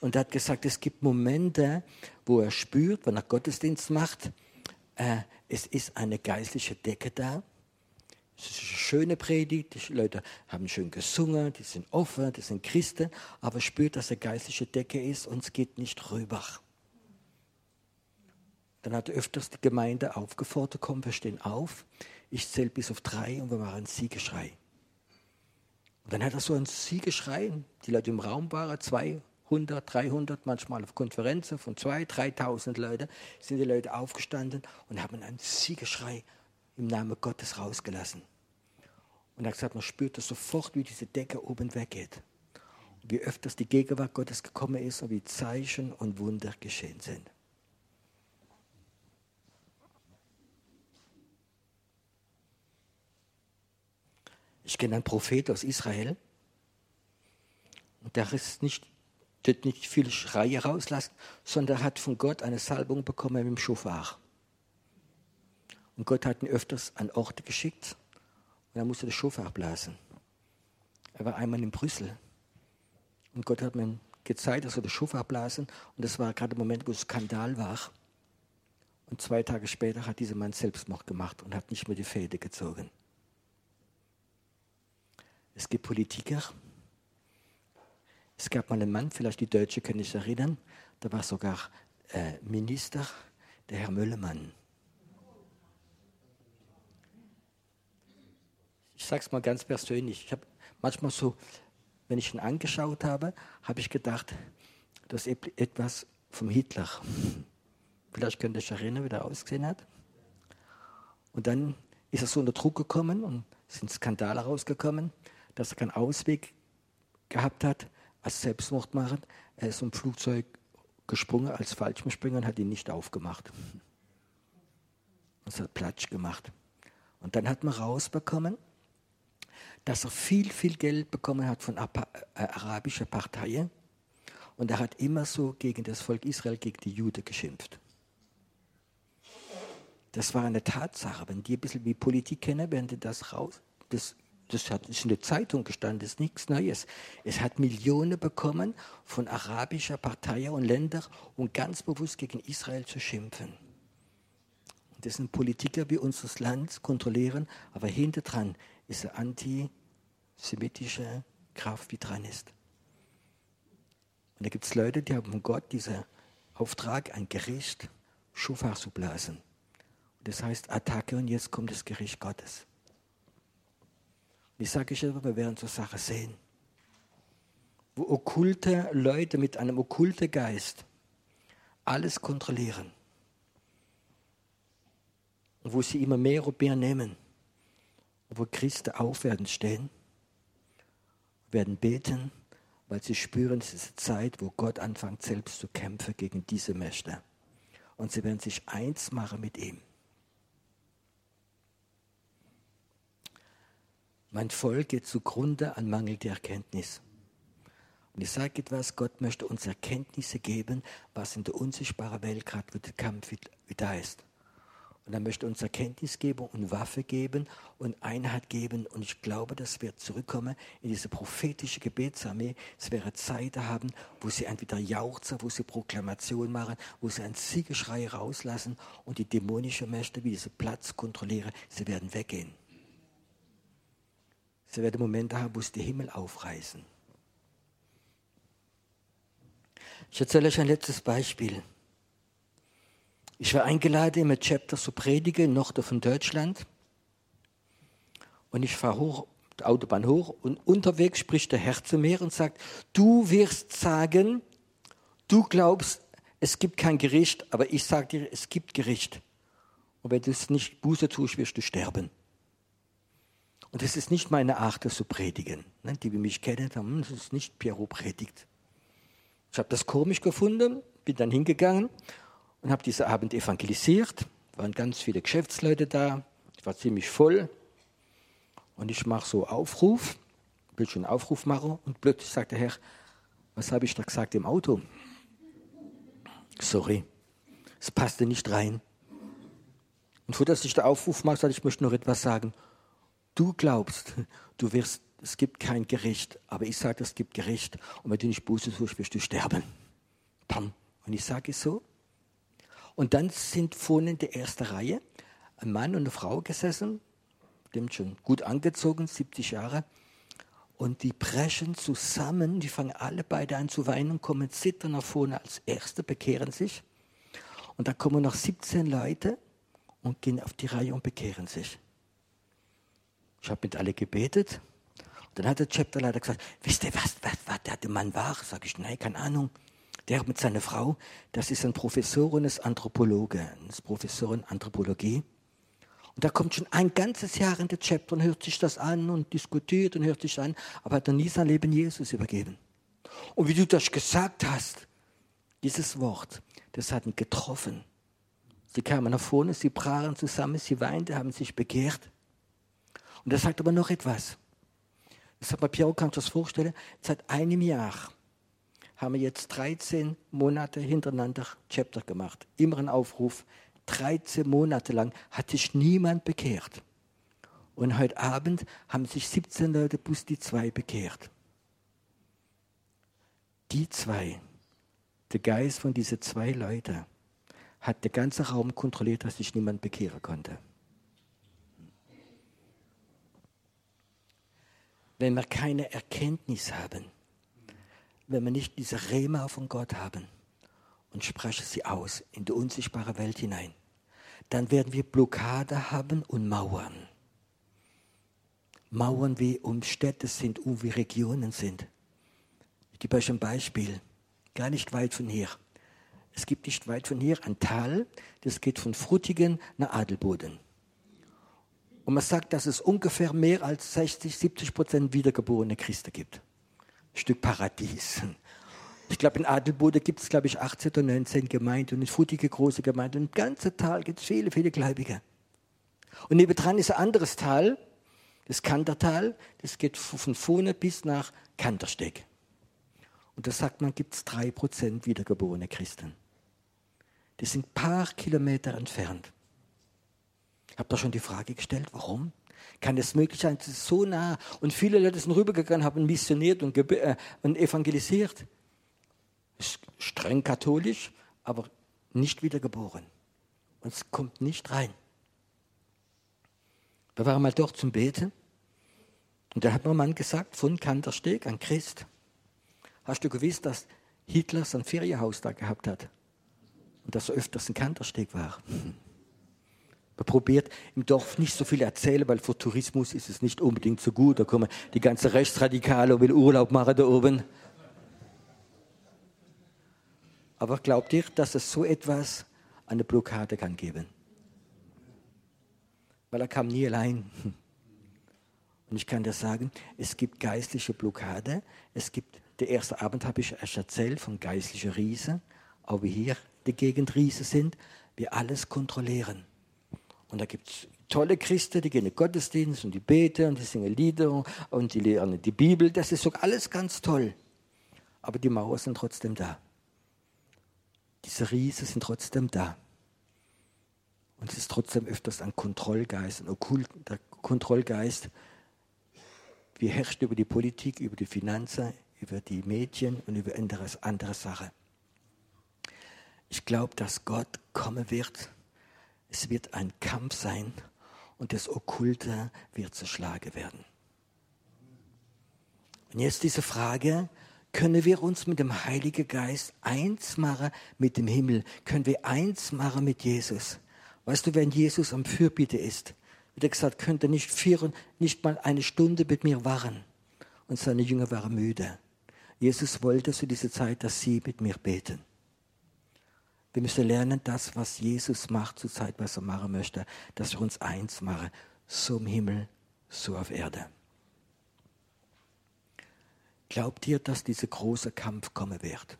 Und er hat gesagt, es gibt Momente, wo er spürt, wenn er Gottesdienst macht, äh, es ist eine geistliche Decke da. Es ist eine schöne Predigt, die Leute haben schön gesungen, die sind offen, die sind Christen, aber spürt, dass eine geistliche Decke ist und es geht nicht rüber. Dann hat er öfters die Gemeinde aufgefordert, komm, wir stehen auf, ich zähle bis auf drei und wir machen ein Siegeschrei. Und dann hat er so ein Siegeschrei, die Leute im Raum waren, 200, 300, manchmal auf Konferenzen von 2.000, 3.000 Leuten, sind die Leute aufgestanden und haben einen Siegeschrei im Namen Gottes rausgelassen. Und er hat gesagt, man spürt das sofort, wie diese Decke oben weggeht. Und wie öfters die Gegenwart Gottes gekommen ist und wie Zeichen und Wunder geschehen sind. Ich kenne einen Prophet aus Israel. Und der ist nicht, der nicht viele Schreie rauslassen, sondern hat von Gott eine Salbung bekommen mit dem Schofar. Und Gott hat ihn öfters an Orte geschickt und er musste das Schofar blasen. Er war einmal in Brüssel und Gott hat mir gezeigt, dass er das Schofar blasen und das war gerade der Moment, wo es Skandal war. Und zwei Tage später hat dieser Mann Selbstmord gemacht und hat nicht mehr die Fäde gezogen. Es gibt Politiker. Es gab mal einen Mann, vielleicht die Deutsche können sich erinnern, da war sogar äh, Minister, der Herr Möllemann. Ich sage es mal ganz persönlich. Ich habe manchmal so, wenn ich ihn angeschaut habe, habe ich gedacht, das ist etwas vom Hitler. Vielleicht könnt ihr euch erinnern, wie der ausgesehen hat. Und dann ist er so unter Druck gekommen und sind Skandale rausgekommen dass er keinen Ausweg gehabt hat als Selbstmordmacher. Er ist vom Flugzeug gesprungen als Fallschirmspringer und hat ihn nicht aufgemacht. Es hat Platsch gemacht. Und dann hat man rausbekommen, dass er viel, viel Geld bekommen hat von äh, arabischen Parteien. Und er hat immer so gegen das Volk Israel, gegen die Juden geschimpft. Das war eine Tatsache. Wenn die ein bisschen wie Politik kennen, werden die das raus, das das hat, ist in der Zeitung gestanden, das ist nichts Neues. Es hat Millionen bekommen von arabischer Parteien und Ländern, um ganz bewusst gegen Israel zu schimpfen. Und das sind Politiker, die unser Land kontrollieren, aber hinter dran ist eine antisemitische Kraft, die dran ist. Und da gibt es Leute, die haben von Gott diesen Auftrag, ein Gericht Schufach zu blasen. Und das heißt Attacke und jetzt kommt das Gericht Gottes. Wie sage ich immer, wir werden so Sachen sehen. Wo okkulte Leute mit einem okkulten Geist alles kontrollieren. Und wo sie immer mehr und mehr nehmen. Und wo Christen auf werden stehen, werden beten, weil sie spüren, es ist eine Zeit, wo Gott anfängt selbst zu kämpfen gegen diese Mächte. Und sie werden sich eins machen mit ihm. Mein Volk geht zugrunde an Mangel der Erkenntnis. Und ich sage etwas, Gott möchte uns Erkenntnisse geben, was in der unsichtbaren Welt gerade den Kampf da ist. Und er möchte uns Erkenntnis geben und Waffe geben und Einheit geben. Und ich glaube, dass wir zurückkommen in diese prophetische Gebetsarmee. Es wäre Zeit haben, wo sie entweder jauchzen, wo sie Proklamation machen, wo sie ein Siegeschrei rauslassen und die dämonischen Mächte, wie diese Platz kontrollieren, sie werden weggehen. Sie werden Momente haben, wo sie den Himmel aufreißen. Ich erzähle euch ein letztes Beispiel. Ich war eingeladen, im Chapter zu predigen, Norden von Deutschland. Und ich fahre hoch, die Autobahn hoch, und unterwegs spricht der Herr zu mir und sagt, du wirst sagen, du glaubst, es gibt kein Gericht, aber ich sage dir, es gibt Gericht. Und wenn du es nicht Buße tust, wirst du sterben. Und das ist nicht meine Art, das zu predigen. Ne, die, die mich kennen, haben, das ist nicht Pierrot predigt. Ich habe das komisch gefunden, bin dann hingegangen und habe diesen Abend evangelisiert. waren ganz viele Geschäftsleute da, war ziemlich voll. Und ich mache so Aufruf, will schon Aufruf machen. Und plötzlich sagt der Herr, was habe ich da gesagt im Auto? Sorry, es passte nicht rein. Und vor dass ich den Aufruf mache, sage ich, ich möchte noch etwas sagen. Du glaubst, du wirst, es gibt kein Gericht, aber ich sage, es gibt Gericht. Und wenn du nicht Buße suchst, wirst du sterben. Pam. Und ich sage es so. Und dann sind vorne in der ersten Reihe ein Mann und eine Frau gesessen, dem schon gut angezogen, 70 Jahre. Und die brechen zusammen, die fangen alle beide an zu weinen, kommen zittern nach vorne als Erste, bekehren sich. Und da kommen noch 17 Leute und gehen auf die Reihe und bekehren sich. Ich habe mit alle gebetet. Und dann hat der Chapterleiter gesagt, wisst ihr, was, was, was der Mann war? Sag ich, nein, keine Ahnung. Der mit seiner Frau, das ist ein Professor und ist Anthropologe, ist Professor in Anthropologie. Und da kommt schon ein ganzes Jahr in der Chapter und hört sich das an und diskutiert und hört sich an, aber hat noch nie sein Leben Jesus übergeben. Und wie du das gesagt hast, dieses Wort, das hat ihn getroffen. Sie kamen nach vorne, sie brachen zusammen, sie weinten, haben sich bekehrt. Und er sagt aber noch etwas. Das Piero, kannst du das vorstellen? Seit einem Jahr haben wir jetzt 13 Monate hintereinander Chapter gemacht. Immer ein Aufruf. 13 Monate lang hat sich niemand bekehrt. Und heute Abend haben sich 17 Leute plus die zwei bekehrt. Die zwei, der Geist von diesen zwei Leuten, hat der ganze Raum kontrolliert, dass sich niemand bekehren konnte. Wenn wir keine Erkenntnis haben, wenn wir nicht diese Rema von Gott haben und sprechen sie aus in die unsichtbare Welt hinein, dann werden wir Blockade haben und Mauern. Mauern wie um Städte sind, um wie Regionen sind. Ich gebe euch ein Beispiel, gar nicht weit von hier. Es gibt nicht weit von hier ein Tal, das geht von Frutigen nach Adelboden. Und man sagt, dass es ungefähr mehr als 60, 70 Prozent wiedergeborene Christen gibt. Ein Stück Paradies. Ich glaube, in Adelboden gibt es, glaube ich, 18 oder 19 Gemeinden und in Futige große Gemeinden. Und im ganzen Tal gibt es viele, viele Gläubige. Und nebendran ist ein anderes Tal, das Kantertal, das geht von vorne bis nach Kantersteg. Und da sagt man, gibt es drei Prozent wiedergeborene Christen. Die sind ein paar Kilometer entfernt. Ich habe da schon die Frage gestellt, warum? Kann es möglich sein, es ist so nah und viele Leute sind rübergegangen, haben missioniert und, äh, und evangelisiert. Streng katholisch, aber nicht wiedergeboren. Und es kommt nicht rein. Wir waren mal dort zum Beten und da hat mir ein Mann gesagt, von Kantersteg, ein Christ, hast du gewusst, dass Hitler sein Ferienhaus da gehabt hat? Und dass er öfters ein Kantersteg war? Man probiert im Dorf nicht so viel erzählen, weil für Tourismus ist es nicht unbedingt so gut. Da kommen die ganzen Rechtsradikale und will Urlaub machen da oben. Aber glaubt ihr, dass es so etwas eine Blockade kann geben? Weil er kam nie allein. Und ich kann dir sagen, es gibt geistliche Blockade. Es gibt, der erste Abend habe ich euch erzählt von geistlichen Riesen, auch wie hier die Gegend Riesen sind, wir alles kontrollieren. Und da gibt es tolle Christen, die gehen in den Gottesdienst und die beten und die singen Lieder und die lernen die Bibel. Das ist sogar alles ganz toll. Aber die Mauern sind trotzdem da. Diese Riesen sind trotzdem da. Und es ist trotzdem öfters ein Kontrollgeist, ein okkulter Kontrollgeist. Wir herrschen über die Politik, über die Finanzen, über die Medien und über andere, andere Sachen. Ich glaube, dass Gott kommen wird es wird ein Kampf sein und das Okkulte wird zerschlagen werden. Und jetzt diese Frage, können wir uns mit dem Heiligen Geist eins machen mit dem Himmel? Können wir eins machen mit Jesus? Weißt du, wenn Jesus am Fürbitte ist, wird er gesagt, könnt ihr nicht, vier, nicht mal eine Stunde mit mir wachen. Und seine Jünger waren müde. Jesus wollte zu dieser Zeit, dass sie mit mir beten. Wir müssen lernen, das, was Jesus macht zur Zeit, was er machen möchte, dass wir uns eins machen, so im Himmel, so auf Erde. Glaubt ihr, dass dieser große Kampf kommen wird?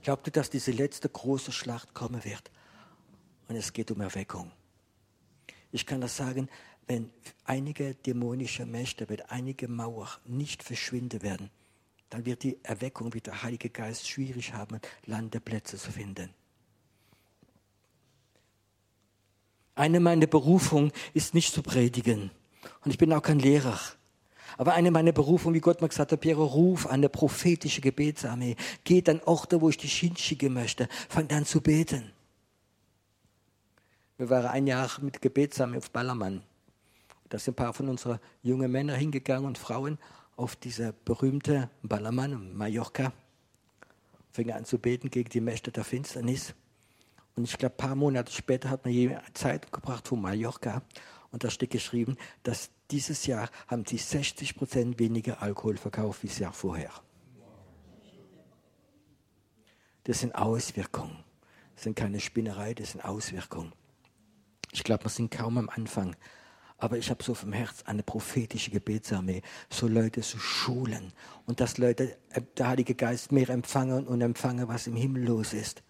Glaubt ihr, dass diese letzte große Schlacht kommen wird? Und es geht um Erweckung. Ich kann das sagen, wenn einige dämonische Mächte, wenn einige Mauer nicht verschwinden werden, dann wird die Erweckung, wird der Heilige Geist schwierig haben, Landeplätze zu finden. Eine meiner Berufungen ist nicht zu predigen. Und ich bin auch kein Lehrer. Aber eine meiner Berufungen, wie Gott mir gesagt hat, Piero, ruf eine prophetische Gebetsarmee. Geht an Orte, wo ich dich hinschicken möchte. Fang an zu beten. Wir waren ein Jahr mit Gebetsarmee auf Ballermann. Da sind ein paar von unseren jungen Männern hingegangen und Frauen auf diese berühmte Ballermann, Mallorca. Fingen an zu beten gegen die Mächte der Finsternis. Und ich glaube, ein paar Monate später hat man jemand Zeit gebracht von Mallorca. Und da steht geschrieben, dass dieses Jahr haben sie 60 Prozent weniger Alkohol verkauft wie das Jahr vorher. Das sind Auswirkungen. Das sind keine Spinnerei, das sind Auswirkungen. Ich glaube, wir sind kaum am Anfang. Aber ich habe so vom Herz eine prophetische Gebetsarmee, so Leute zu schulen und dass Leute, äh, der Heilige Geist mehr empfangen und empfangen, was im Himmel los ist.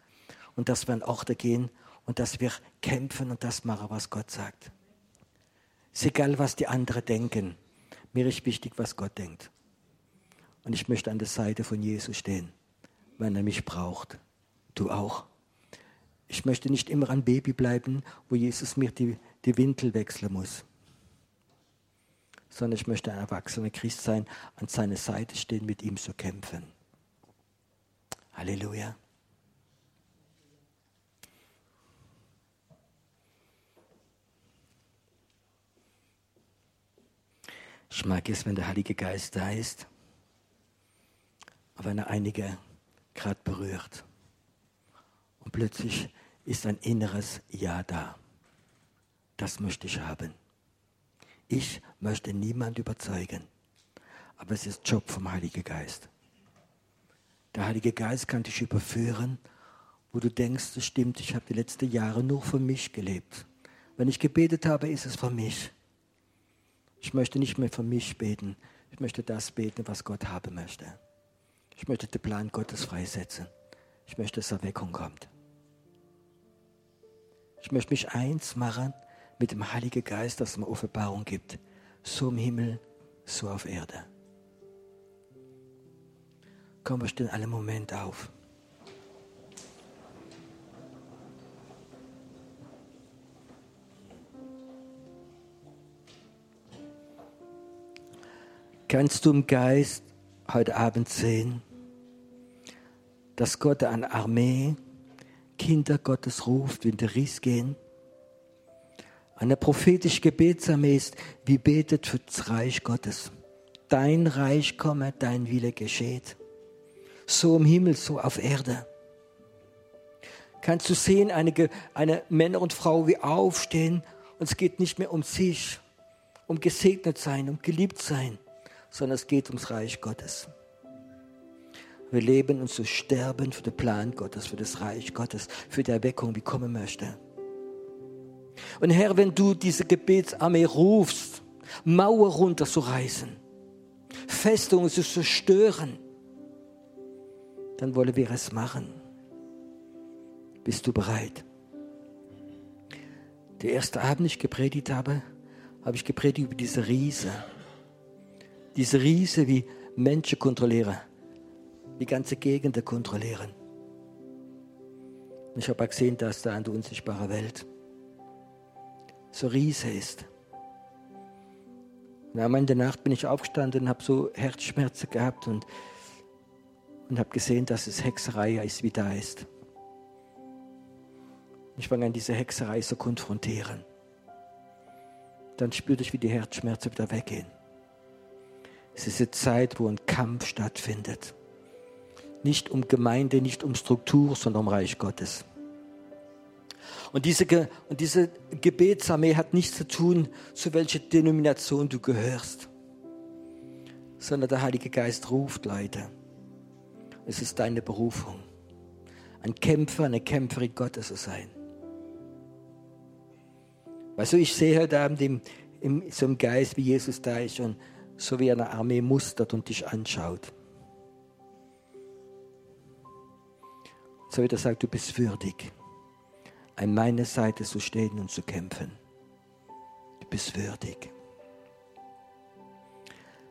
Und dass wir an Orte gehen und dass wir kämpfen und das machen, was Gott sagt. Es ist egal, was die anderen denken. Mir ist wichtig, was Gott denkt. Und ich möchte an der Seite von Jesus stehen, wenn er mich braucht. Du auch. Ich möchte nicht immer ein Baby bleiben, wo Jesus mir die, die Windel wechseln muss. Sondern ich möchte ein erwachsener Christ sein, an seiner Seite stehen, mit ihm zu kämpfen. Halleluja. Ich mag es, wenn der Heilige Geist da ist, aber wenn er einige gerade berührt. Und plötzlich ist ein inneres Ja da. Das möchte ich haben. Ich möchte niemand überzeugen, aber es ist Job vom Heiligen Geist. Der Heilige Geist kann dich überführen, wo du denkst, das stimmt, ich habe die letzten Jahre nur für mich gelebt. Wenn ich gebetet habe, ist es für mich. Ich möchte nicht mehr für mich beten. Ich möchte das beten, was Gott haben möchte. Ich möchte den Plan Gottes freisetzen. Ich möchte, dass Erweckung kommt. Ich möchte mich eins machen mit dem Heiligen Geist, dass es mir Offenbarung gibt. So im Himmel, so auf Erde. Komm, wir stehen alle Moment auf. Kannst du im Geist heute Abend sehen, dass Gott eine Armee Kinder Gottes ruft, wenn der Ries gehen. Eine prophetische Gebetsarmee ist, wie betet für das Reich Gottes. Dein Reich komme, dein Wille geschieht. So im Himmel, so auf Erde. Kannst du sehen, eine, eine Männer und Frau wie aufstehen und es geht nicht mehr um sich, um gesegnet sein, um geliebt sein, sondern es geht ums Reich Gottes. Wir leben und zu sterben für den Plan Gottes, für das Reich Gottes, für die Erweckung, die kommen möchte. Und Herr, wenn du diese Gebetsarmee rufst, Mauer runterzureißen, Festungen zu zerstören, dann wollen wir es machen. Bist du bereit? Der erste Abend, ich gepredigt habe, habe ich gepredigt über diese Riese. Diese Riese wie Menschen kontrollieren die ganze Gegend kontrollieren. Ich habe gesehen, dass da in der unsichtbaren Welt so Riese ist. Und einmal in der Nacht bin ich aufgestanden und habe so Herzschmerzen gehabt und, und habe gesehen, dass es Hexerei ist, wie da ist. Ich fange an, diese Hexerei zu konfrontieren. Dann spürte ich, wie die Herzschmerzen wieder weggehen. Es ist eine Zeit, wo ein Kampf stattfindet nicht um Gemeinde, nicht um Struktur, sondern um Reich Gottes. Und diese, und diese Gebetsarmee hat nichts zu tun, zu welcher Denomination du gehörst, sondern der Heilige Geist ruft Leute. Es ist deine Berufung, ein Kämpfer, eine Kämpferin Gottes zu sein. Weißt du, ich sehe heute Abend im, im, so im Geist, wie Jesus da ist und so wie eine Armee mustert und dich anschaut. So wird er sagen, du bist würdig, an meiner Seite zu stehen und zu kämpfen. Du bist würdig.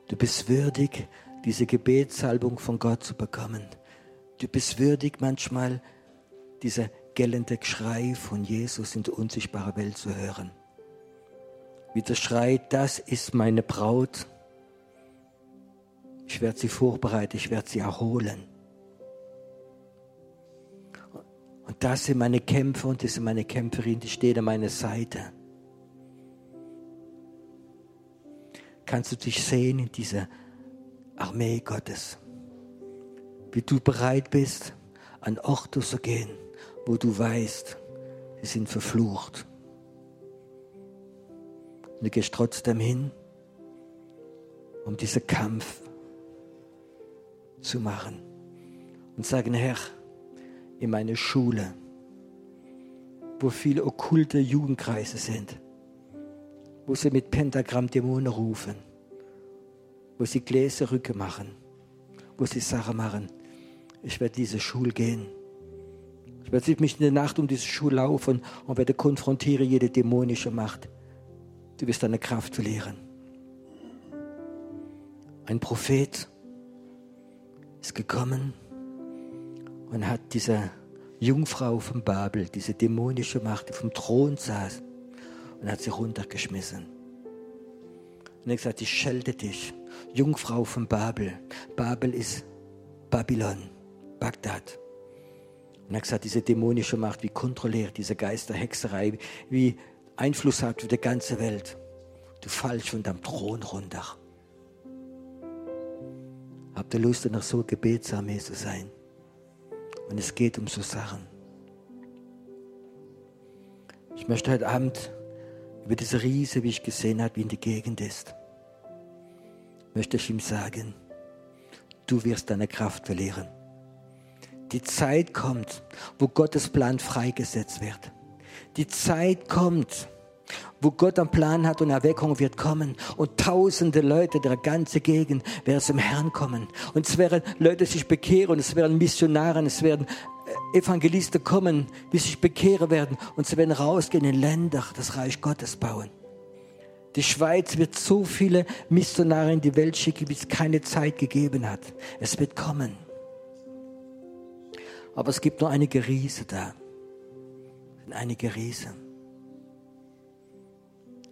Du bist würdig, diese Gebetssalbung von Gott zu bekommen. Du bist würdig, manchmal dieser gellende Schrei von Jesus in die unsichtbare Welt zu hören. Wie der Schrei, das ist meine Braut. Ich werde sie vorbereiten, ich werde sie erholen. Das sind meine Kämpfer und das sind meine Kämpferin, die stehen an meiner Seite. Kannst du dich sehen in dieser Armee Gottes? Wie du bereit bist, an Orte zu gehen, wo du weißt, sie sind verflucht. Und du gehst trotzdem hin, um diesen Kampf zu machen. Und sagen, Herr, in meine Schule, wo viele okkulte Jugendkreise sind, wo sie mit Pentagramm Dämonen rufen, wo sie Gläserrücke machen, wo sie Sachen machen. Ich werde diese Schule gehen ich werde mich in der Nacht um diese Schuhe laufen und werde konfrontieren jede dämonische Macht. Du wirst deine Kraft verlieren. Ein Prophet ist gekommen und hat diese Jungfrau von Babel, diese dämonische Macht, die vom Thron saß, und hat sie runtergeschmissen. Und er hat gesagt, ich schelte dich, Jungfrau von Babel. Babel ist Babylon, Bagdad. Und er hat gesagt, diese dämonische Macht, wie kontrolliert diese Geisterhexerei, wie Einfluss hat für die ganze Welt. Du fallst von deinem Thron runter. Habt ihr Lust, noch so Gebetsarmee zu sein? Und es geht um so Sachen. Ich möchte heute Abend über diese Riese, wie ich gesehen habe, wie in die Gegend ist, möchte ich ihm sagen, du wirst deine Kraft verlieren. Die Zeit kommt, wo Gottes Plan freigesetzt wird. Die Zeit kommt, wo Gott einen Plan hat und Erweckung wird kommen und tausende Leute der ganzen Gegend werden zum Herrn kommen. Und es werden Leute sich bekehren, es werden Missionare, es werden äh, Evangelisten kommen, die sich bekehren werden und sie werden rausgehen in Länder, das Reich Gottes bauen. Die Schweiz wird so viele Missionare in die Welt schicken, wie es keine Zeit gegeben hat. Es wird kommen. Aber es gibt nur einige Riese da. Einige Riese.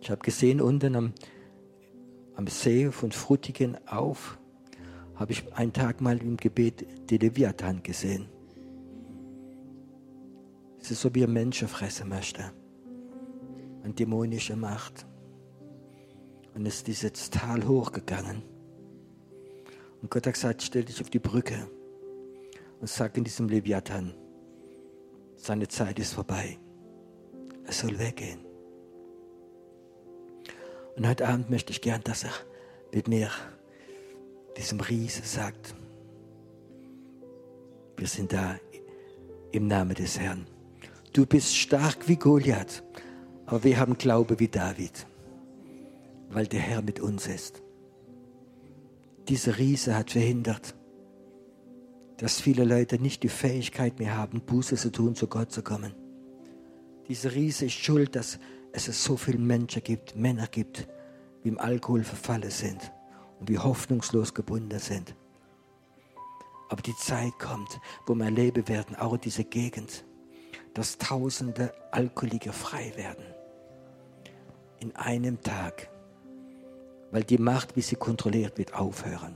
Ich habe gesehen, unten am, am See von Frutigen auf, habe ich einen Tag mal im Gebet die Leviathan gesehen. Es ist so wie ein Mensch fressen möchte. Eine dämonische Macht. Und es ist dieses Tal hochgegangen. Und Gott hat gesagt, stell dich auf die Brücke und sagt in diesem Leviathan, seine Zeit ist vorbei. Er soll weggehen. Und heute Abend möchte ich gern, dass er mit mir, diesem Riese, sagt, wir sind da im Namen des Herrn. Du bist stark wie Goliath, aber wir haben Glaube wie David, weil der Herr mit uns ist. Dieser Riese hat verhindert, dass viele Leute nicht die Fähigkeit mehr haben, Buße zu tun, zu Gott zu kommen. Diese Riese ist schuld, dass es so viele Menschen gibt, Männer gibt, die im Alkohol verfallen sind und wie hoffnungslos gebunden sind. Aber die Zeit kommt, wo wir erleben werden, auch in dieser Gegend, dass tausende Alkoholiker frei werden. In einem Tag. Weil die Macht, wie sie kontrolliert wird, aufhören.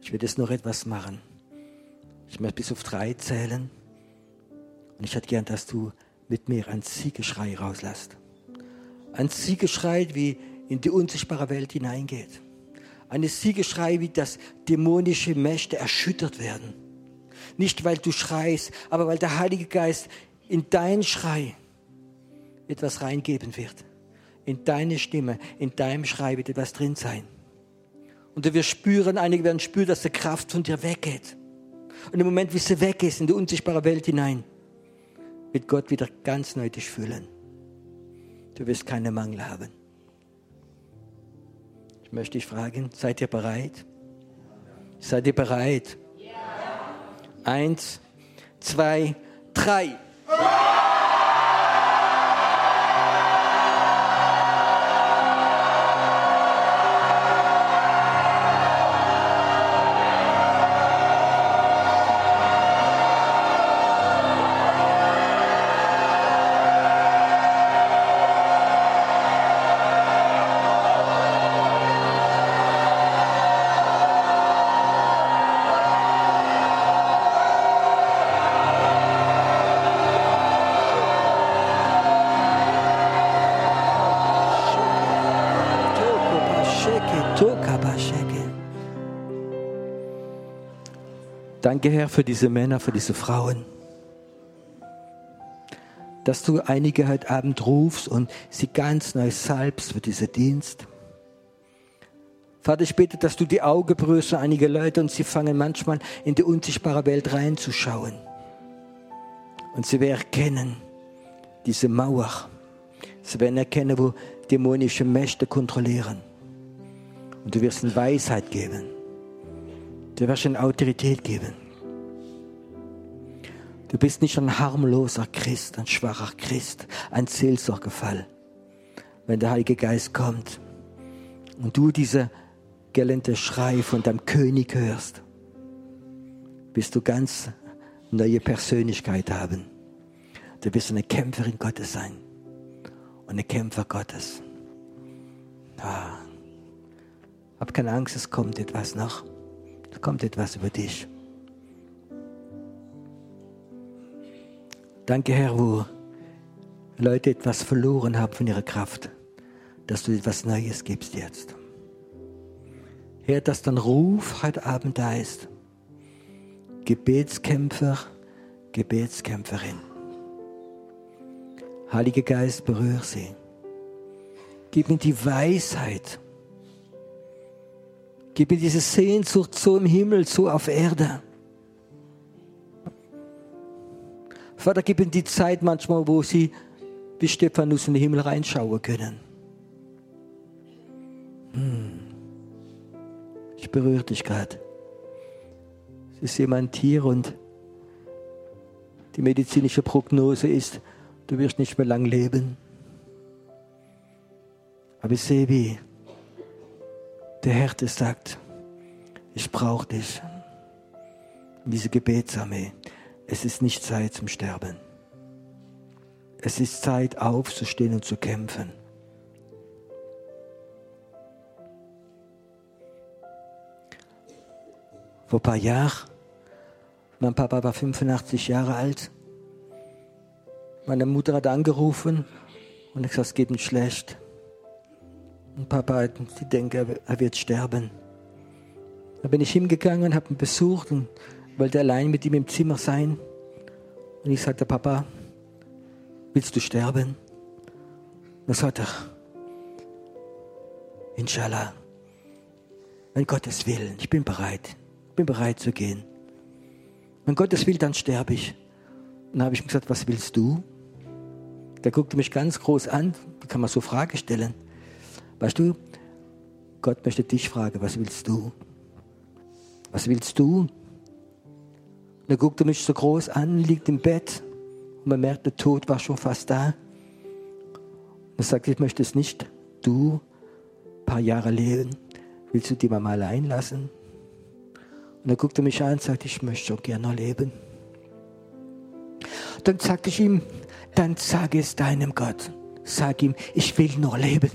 Ich werde jetzt noch etwas machen. Ich möchte bis auf drei zählen. Und ich hätte gern, dass du mit mir ein Siegeschrei rauslässt. Ein Siegeschrei, wie in die unsichtbare Welt hineingeht. Ein Siegeschrei, wie das dämonische Mächte erschüttert werden. Nicht, weil du schreist, aber weil der Heilige Geist in dein Schrei etwas reingeben wird. In deine Stimme, in deinem Schrei wird etwas drin sein. Und wirst spüren, einige werden spüren, dass die Kraft von dir weggeht. Und im Moment, wie sie weg ist, in die unsichtbare Welt hinein, wird Gott wieder ganz neu dich füllen. Du wirst keine Mangel haben. Ich möchte dich fragen, seid ihr bereit? Seid ihr bereit? Ja. Eins, zwei, drei. Ja. Danke, Herr, für diese Männer, für diese Frauen. Dass du einige heute Abend rufst und sie ganz neu salbst für diesen Dienst. Vater, ich bitte, dass du die Augen für einige Leute und sie fangen manchmal in die unsichtbare Welt reinzuschauen. Und sie werden erkennen, diese Mauer. Sie werden erkennen, wo dämonische Mächte kontrollieren. Und du wirst ihnen Weisheit geben. Du wirst ihnen Autorität geben. Du bist nicht ein harmloser Christ, ein schwacher Christ, ein Seelsorgefall. Wenn der Heilige Geist kommt und du diese gellende Schrei von deinem König hörst, bist du ganz neue Persönlichkeit haben. Du wirst eine Kämpferin Gottes sein und ein Kämpfer Gottes. Ah. Hab keine Angst, es kommt etwas noch. Kommt etwas über dich. Danke, Herr, wo Leute etwas verloren haben von ihrer Kraft, dass du etwas Neues gibst jetzt. Herr, dass dein Ruf heute Abend da ist. Gebetskämpfer, Gebetskämpferin. Heiliger Geist, berühr sie. Gib mir die Weisheit. Gib mir diese Sehnsucht so im Himmel, so auf Erde. Vater, gib ihnen die Zeit manchmal, wo sie wie Stephanus in den Himmel reinschauen können. Hm. Ich berühre dich gerade. Es ist jemand hier und die medizinische Prognose ist, du wirst nicht mehr lang leben. Aber ich sehe, wie der Herr das sagt, ich brauche dich. Diese Gebetsarmee. Es ist nicht Zeit zum Sterben. Es ist Zeit aufzustehen und zu kämpfen. Vor ein paar Jahren, mein Papa war 85 Jahre alt. Meine Mutter hat angerufen und ich gesagt, es geht ihm schlecht. Und Papa, die denken, er wird sterben. Da bin ich hingegangen, habe ihn besucht und wollte allein mit ihm im Zimmer sein. Und ich sagte, Papa, willst du sterben? Er sagte, Inshallah, wenn Gottes Willen, ich bin bereit bin bereit zu gehen. Wenn Gottes will, dann sterbe ich. Und dann habe ich ihm gesagt, was willst du? Der guckte mich ganz groß an. Wie kann man so Frage stellen? Weißt du, Gott möchte dich fragen, was willst du? Was willst du? Und er guckte mich so groß an, liegt im Bett und man merkt, der Tod war schon fast da. Und er sagte, ich möchte es nicht. Du, ein paar Jahre leben, willst du die Mama allein lassen? Und er guckte mich an und sagte, ich möchte schon gerne leben. Dann sagte ich ihm, dann sage es deinem Gott. Sag ihm, ich will nur leben.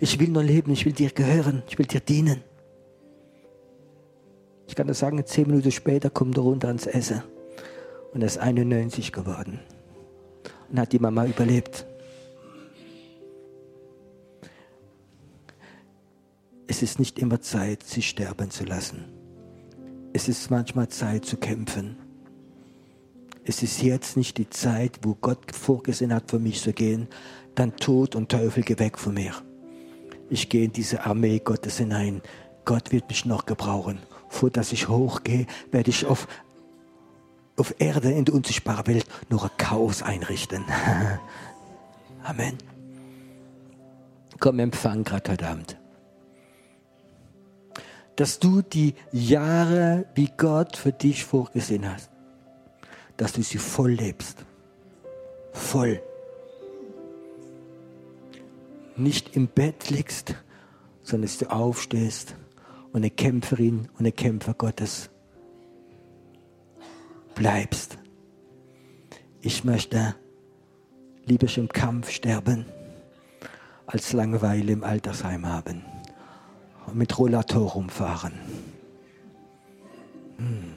Ich will nur leben, ich will dir gehören, ich will dir dienen. Ich kann das sagen, zehn Minuten später kommt er runter ans Essen. Und er ist 91 geworden. Und hat die Mama überlebt. Es ist nicht immer Zeit, sie sterben zu lassen es ist manchmal Zeit zu kämpfen. Es ist jetzt nicht die Zeit, wo Gott vorgesehen hat, für mich zu gehen. Dann Tod und Teufel, geh weg von mir. Ich gehe in diese Armee Gottes hinein. Gott wird mich noch gebrauchen. Vor dass ich hochgehe, werde ich auf, auf Erde in der unsichtbaren Welt nur ein Chaos einrichten. Amen. Komm, empfang gerade heute Abend dass du die Jahre, wie Gott für dich vorgesehen hast, dass du sie voll lebst. Voll. Nicht im Bett liegst, sondern dass du aufstehst und eine Kämpferin und ein Kämpfer Gottes bleibst. Ich möchte lieber im Kampf sterben, als Langeweile im Altersheim haben und mit Rollator rumfahren. Hm.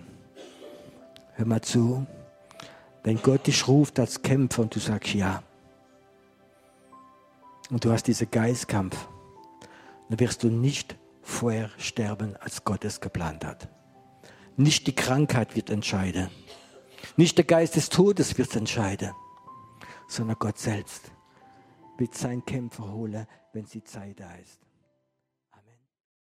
Hör mal zu, wenn Gott dich ruft als Kämpfer und du sagst ja, und du hast diesen Geistkampf, dann wirst du nicht vorher sterben, als Gott es geplant hat. Nicht die Krankheit wird entscheiden. Nicht der Geist des Todes wird entscheiden, sondern Gott selbst wird seinen Kämpfer holen, wenn die Zeit da ist.